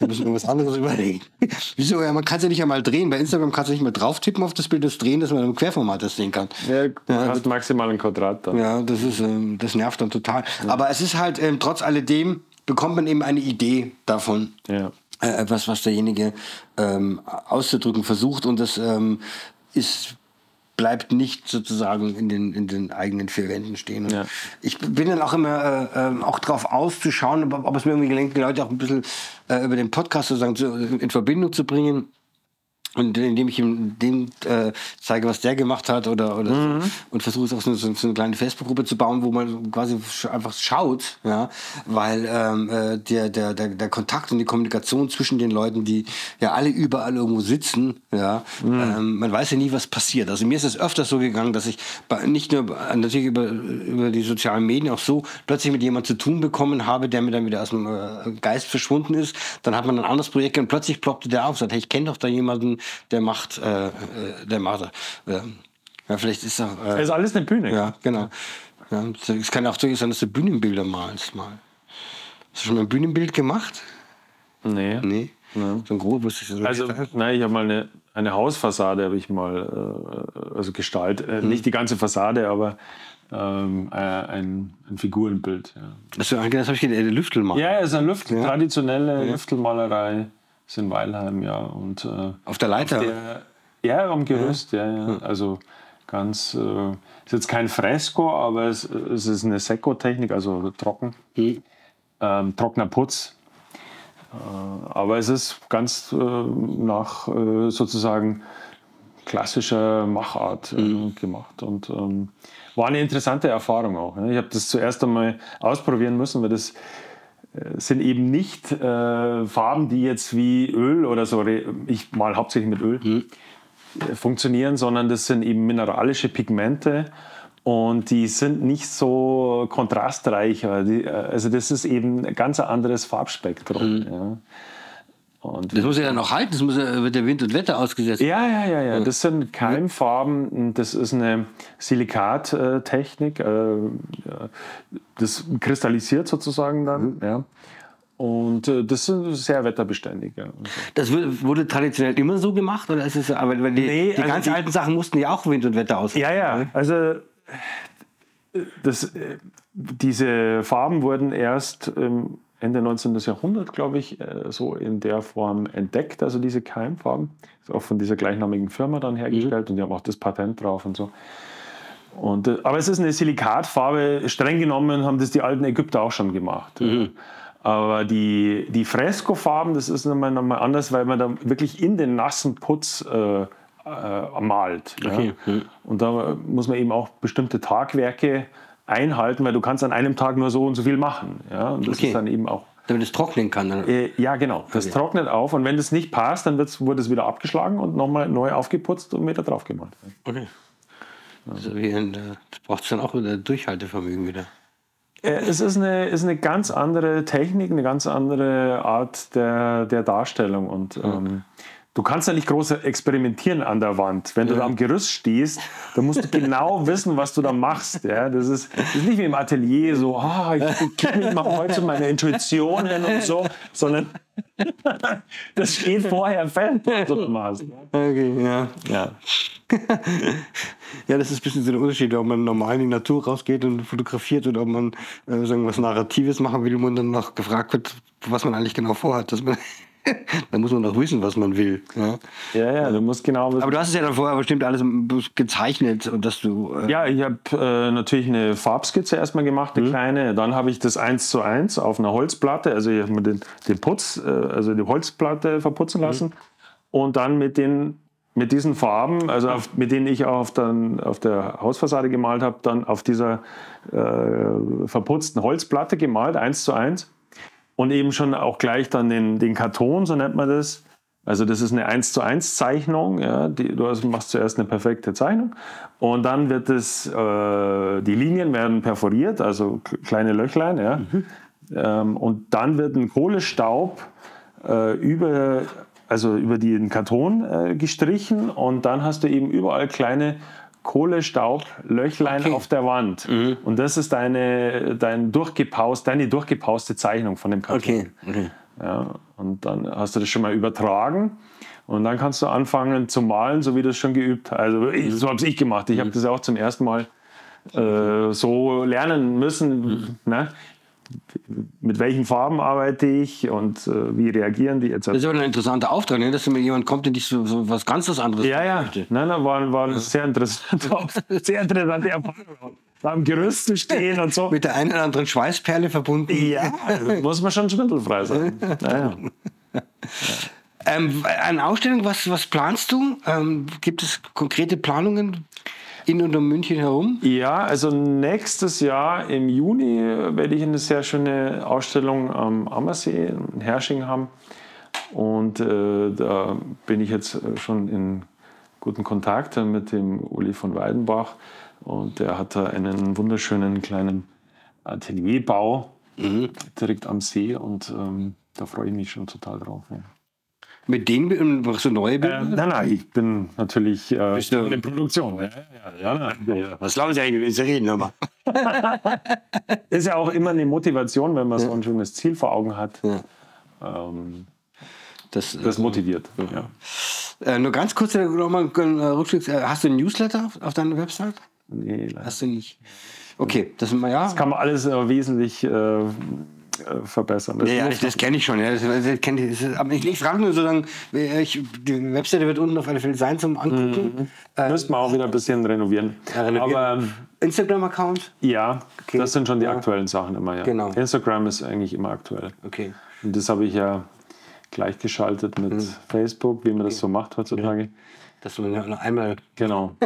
Wir müssen irgendwas anderes überlegen. Wieso? Ja, man kann es ja nicht einmal drehen. Bei Instagram kannst du nicht mehr drauf tippen auf das Bild, das drehen, dass man im Querformat das sehen kann. Ja, du ja, hast maximal ein Quadrat dann. Ja, das, ist, ähm, das nervt dann total. Ja. Aber es ist halt, ähm, trotz alledem, bekommt man eben eine Idee davon. Ja. Äh, etwas, was derjenige ähm, auszudrücken versucht und das ähm, ist bleibt nicht sozusagen in den, in den eigenen vier Wänden stehen. Ja. Ich bin dann auch immer äh, äh, auch darauf auszuschauen, ob, ob, es mir irgendwie gelingt, die Leute auch ein bisschen äh, über den Podcast sozusagen zu, in Verbindung zu bringen. Und indem ich ihm dem äh, zeige, was der gemacht hat oder, oder mhm. so, und versuche es auch so, so, eine kleine Facebook-Gruppe zu bauen, wo man quasi einfach schaut, ja, weil ähm, äh, der, der, der, der Kontakt und die Kommunikation zwischen den Leuten, die ja alle überall irgendwo sitzen, ja, mhm. ähm, man weiß ja nie, was passiert. Also mir ist es öfters so gegangen, dass ich bei, nicht nur natürlich über, über die sozialen Medien auch so plötzlich mit jemandem zu tun bekommen habe, der mir dann wieder aus dem äh, Geist verschwunden ist. Dann hat man ein anderes Projekt und plötzlich ploppte der auf und sagt, hey, ich kenne doch da jemanden, der macht, äh, äh, der macht, äh, ja, vielleicht ist er. Äh, ist alles eine Bühne. Ja, genau. Ja, es kann auch durchaus sein, dass du Bühnenbilder malst mal. Hast du schon mal ein Bühnenbild gemacht? Nee. Nee. Ja. So ein grob, so also, nein, ich habe mal eine, eine Hausfassade habe ich mal äh, also gestaltet. Äh, hm. Nicht die ganze Fassade, aber ähm, äh, ein, ein, Figurenbild. Ja. Also, das habe ich gedacht, eine Lüftelmalerei. Ja, es ist eine Lüftel, ja. traditionelle ja. Lüftelmalerei ist in Weilheim, ja. Und, äh, auf der Leiter? Auf der, ja, am Gerüst, ja, ja. ja. Also ganz, äh, ist jetzt kein Fresko, aber es, es ist eine Sekko-Technik, also trocken. Mhm. Ähm, trockener Putz. Äh, aber es ist ganz äh, nach äh, sozusagen klassischer Machart mhm. gemacht und ähm, war eine interessante Erfahrung auch. Ne? Ich habe das zuerst einmal ausprobieren müssen, weil das sind eben nicht äh, Farben, die jetzt wie Öl oder so, ich mal hauptsächlich mit Öl, mhm. funktionieren, sondern das sind eben mineralische Pigmente und die sind nicht so kontrastreich. Also das ist eben ein ganz anderes Farbspektrum. Mhm. Ja. Und das muss ja dann auch halten, das muss ja, wird der Wind und Wetter ausgesetzt. Ja, ja, ja, ja. Das sind Keimfarben, das ist eine Silikattechnik. Äh, das kristallisiert sozusagen dann. Mhm. Ja. Und äh, das ist sehr wetterbeständig. Ja. Das wurde traditionell immer so gemacht? Oder ist es, aber die, nee, die also ganz die, alten Sachen mussten ja auch Wind und Wetter aussetzen. Ja, ja. Also das, diese Farben wurden erst ähm, Ende 19. Jahrhundert, glaube ich, äh, so in der Form entdeckt, also diese Keimfarben. Ist auch von dieser gleichnamigen Firma dann hergestellt mhm. und die haben auch das Patent drauf und so. Und, äh, aber es ist eine Silikatfarbe, streng genommen haben das die alten Ägypter auch schon gemacht. Mhm. Aber die, die Freskofarben, das ist nochmal, nochmal anders, weil man da wirklich in den nassen Putz äh, äh, malt. Okay. Ja. Mhm. Und da muss man eben auch bestimmte Tagwerke einhalten, weil du kannst an einem Tag nur so und so viel machen. Ja? Und das okay. ist dann eben auch damit es trocknen kann. Äh, ja, genau. Das okay. trocknet auf und wenn das nicht passt, dann wurde es wieder abgeschlagen und nochmal neu aufgeputzt und wieder drauf gemacht. Okay. Also wie ein, das braucht dann auch wieder Durchhaltevermögen wieder. Äh, es ist eine, ist eine ganz andere Technik, eine ganz andere Art der, der Darstellung. Und ähm, Du kannst ja nicht groß experimentieren an der Wand. Wenn du da am Gerüst stehst, dann musst du genau wissen, was du da machst. Ja, das, ist, das ist nicht wie im Atelier so, oh, ich kenne mal heute meine Intuitionen und so, sondern das steht vorher fest. Okay, ja. Ja. ja, das ist ein bisschen so der Unterschied, ob man normal in die Natur rausgeht und fotografiert oder ob man äh, sagen, was Narratives machen will und dann noch gefragt wird, was man eigentlich genau vorhat. Dass man da muss man doch wissen, was man will. Ja, ja, ja du musst genau wissen. Aber du hast es ja dann vorher bestimmt alles gezeichnet und dass du. Äh ja, ich habe äh, natürlich eine Farbskizze erstmal gemacht, eine mhm. kleine. Dann habe ich das eins zu eins auf einer Holzplatte, also ich habe mir den, den Putz, äh, also die Holzplatte verputzen lassen mhm. und dann mit den mit diesen Farben, also auf, mit denen ich auch auf, den, auf der Hausfassade gemalt habe, dann auf dieser äh, verputzten Holzplatte gemalt, eins zu eins und eben schon auch gleich dann den, den Karton, so nennt man das. Also das ist eine 1 zu 1 Zeichnung. Ja, die, du machst zuerst eine perfekte Zeichnung und dann wird es, äh, die Linien werden perforiert, also kleine Löchlein. Ja, mhm. ähm, und dann wird ein Kohlestaub äh, über, also über den Karton äh, gestrichen und dann hast du eben überall kleine Kohlestaublöchlein okay. auf der Wand. Mhm. Und das ist deine, dein durchgepaust, deine durchgepauste Zeichnung von dem Karton. Okay. okay. Ja, und dann hast du das schon mal übertragen. Und dann kannst du anfangen zu malen, so wie du es schon geübt hast. Also so habe ich gemacht. Ich habe mhm. das auch zum ersten Mal äh, so lernen müssen. Mhm. Ne? Mit welchen Farben arbeite ich und äh, wie reagieren die etc. Das ist aber ein interessanter Auftrag, ne? dass immer jemand kommt, der dich so, so was ganz anderes Ja, ja. Möchte. Nein, nein, war, war sehr interessant. sehr interessante Erfahrung. Da am Gerüst zu stehen und so. Mit der einen oder anderen Schweißperle verbunden. Ja, muss man schon schwindelfrei sein. Naja. Ja. Ähm, eine Ausstellung, was, was planst du? Ähm, gibt es konkrete Planungen? In und um München herum? Ja, also nächstes Jahr im Juni werde ich eine sehr schöne Ausstellung am Ammersee in Hersching haben. Und äh, da bin ich jetzt schon in guten Kontakt mit dem Uli von Weidenbach. Und der hat da einen wunderschönen kleinen Atelierbau mhm. direkt am See. Und ähm, da freue ich mich schon total drauf. Ja. Mit denen machst du neue Bilder? Ähm, nein, nein, ich bin natürlich äh, Bist du in Produktion. Ja, ja, ja, ja. Was glauben Sie eigentlich, wenn Sie reden? Nochmal? ist ja auch immer eine Motivation, wenn man so ein schönes Ziel vor Augen hat. Ähm, das, das äh, motiviert. Äh, nur ganz kurz nochmal ein Rückschluss. Äh, hast du ein Newsletter auf, auf deiner Website? Nee, leider. Hast du nicht. Okay, das, ja. das kann man alles äh, wesentlich äh, äh, verbessern. Das, ja, ja, das kenne ich schon. Ja. Das, das kenn ich, das, aber ich, ich frage nur so, dann, ich, die Webseite wird unten auf alle Fälle sein zum Angucken. Mhm. Äh, Müssten wir auch wieder ein bisschen renovieren. Ja, renovieren. Aber ähm, Instagram-Account? Ja, okay. das sind schon die aktuellen Sachen immer. Ja. Genau. Instagram ist eigentlich immer aktuell. Okay. Und das habe ich ja gleichgeschaltet mit mhm. Facebook, wie man das so macht heutzutage. Dass du nur einmal. Genau.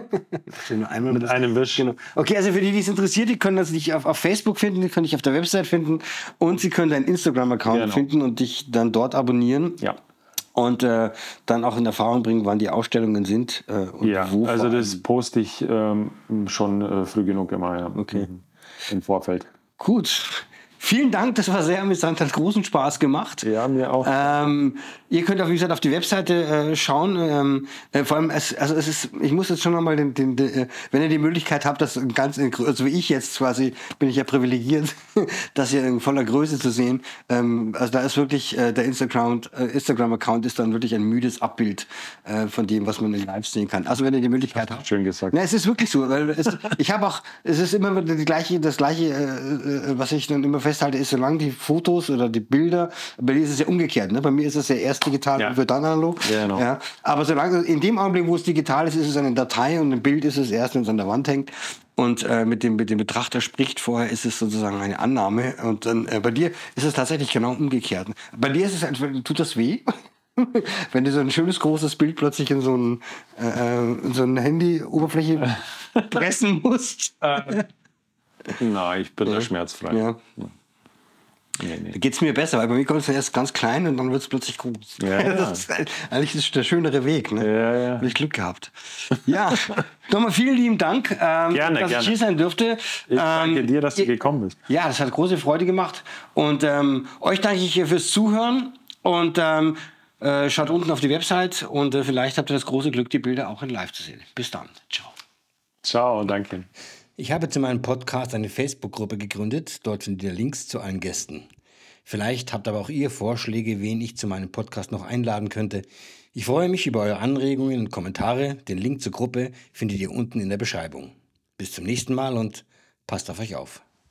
nur einmal Mit einem Wisch. Genau. Okay, also für die, die es interessiert, die können das dich auf, auf Facebook finden, die können dich auf der Website finden und sie können deinen Instagram-Account genau. finden und dich dann dort abonnieren. Ja. und äh, dann auch in Erfahrung bringen, wann die Ausstellungen sind. Äh, und ja, wo also das poste ich ähm, schon äh, früh genug immer, ja. Okay. Mhm. Im Vorfeld. Gut. Vielen Dank, das war sehr amüsant, hat großen Spaß gemacht. Ja, mir auch. Ähm, ihr könnt auch, wie gesagt, auf die Webseite äh, schauen. Ähm, äh, vor allem, es, also es ist, ich muss jetzt schon nochmal, den, den, den, äh, wenn ihr die Möglichkeit habt, das ganz, in, Grö- also wie ich jetzt quasi, bin ich ja privilegiert, das hier in voller Größe zu sehen. Ähm, also da ist wirklich, äh, der Instagram, äh, Instagram-Account ist dann wirklich ein müdes Abbild äh, von dem, was man in Live sehen kann. Also wenn ihr die Möglichkeit habt. Schön gesagt. Na, es ist wirklich so, weil es, ich habe auch, es ist immer wieder die gleiche, das gleiche, äh, äh, was ich dann immer festhalte, ist, solange die Fotos oder die Bilder, bei dir ist es ja umgekehrt, ne? bei mir ist es ja erst digital Ja. und wird dann analog. Ja, genau. Ja, aber solange, in dem Augenblick, wo es digital ist, ist es eine Datei und ein Bild ist es erst, wenn es an der Wand hängt. Und äh, mit, dem, mit dem Betrachter spricht, vorher ist es sozusagen eine Annahme. Und dann äh, bei dir ist es tatsächlich genau umgekehrt. Bei dir ist es einfach, tut das weh? Wenn du so ein schönes großes Bild plötzlich in so ein, äh, äh, in so eine Handy-Oberfläche pressen musst. Nein, ich bin da schmerzfrei. Ja. Nee, nee. Da geht es mir besser, weil bei mir kommt es erst ganz klein und dann wird es plötzlich groß. Ja, ja. Das ist halt- eigentlich ist der schönere Weg. Ne? Ja, ja. Habe ich Glück gehabt. Ja, nochmal vielen lieben Dank, ähm, Gerne, dass gerne. ich hier sein durfte. Ich danke Ähm, dir, dass du gekommen bist. Ja, das hat große Freude gemacht. Und ähm, euch danke ich hier fürs Zuhören. Und ähm, äh, schaut unten auf die Website und äh, vielleicht habt ihr das große Glück, die Bilder auch in live zu sehen. Bis dann. Ciao. Ciao, danke. Ich habe zu meinem Podcast eine Facebook-Gruppe gegründet. Dort findet ihr Links zu allen Gästen. Vielleicht habt aber auch ihr Vorschläge, wen ich zu meinem Podcast noch einladen könnte. Ich freue mich über eure Anregungen und Kommentare. Den Link zur Gruppe findet ihr unten in der Beschreibung. Bis zum nächsten Mal und passt auf euch auf.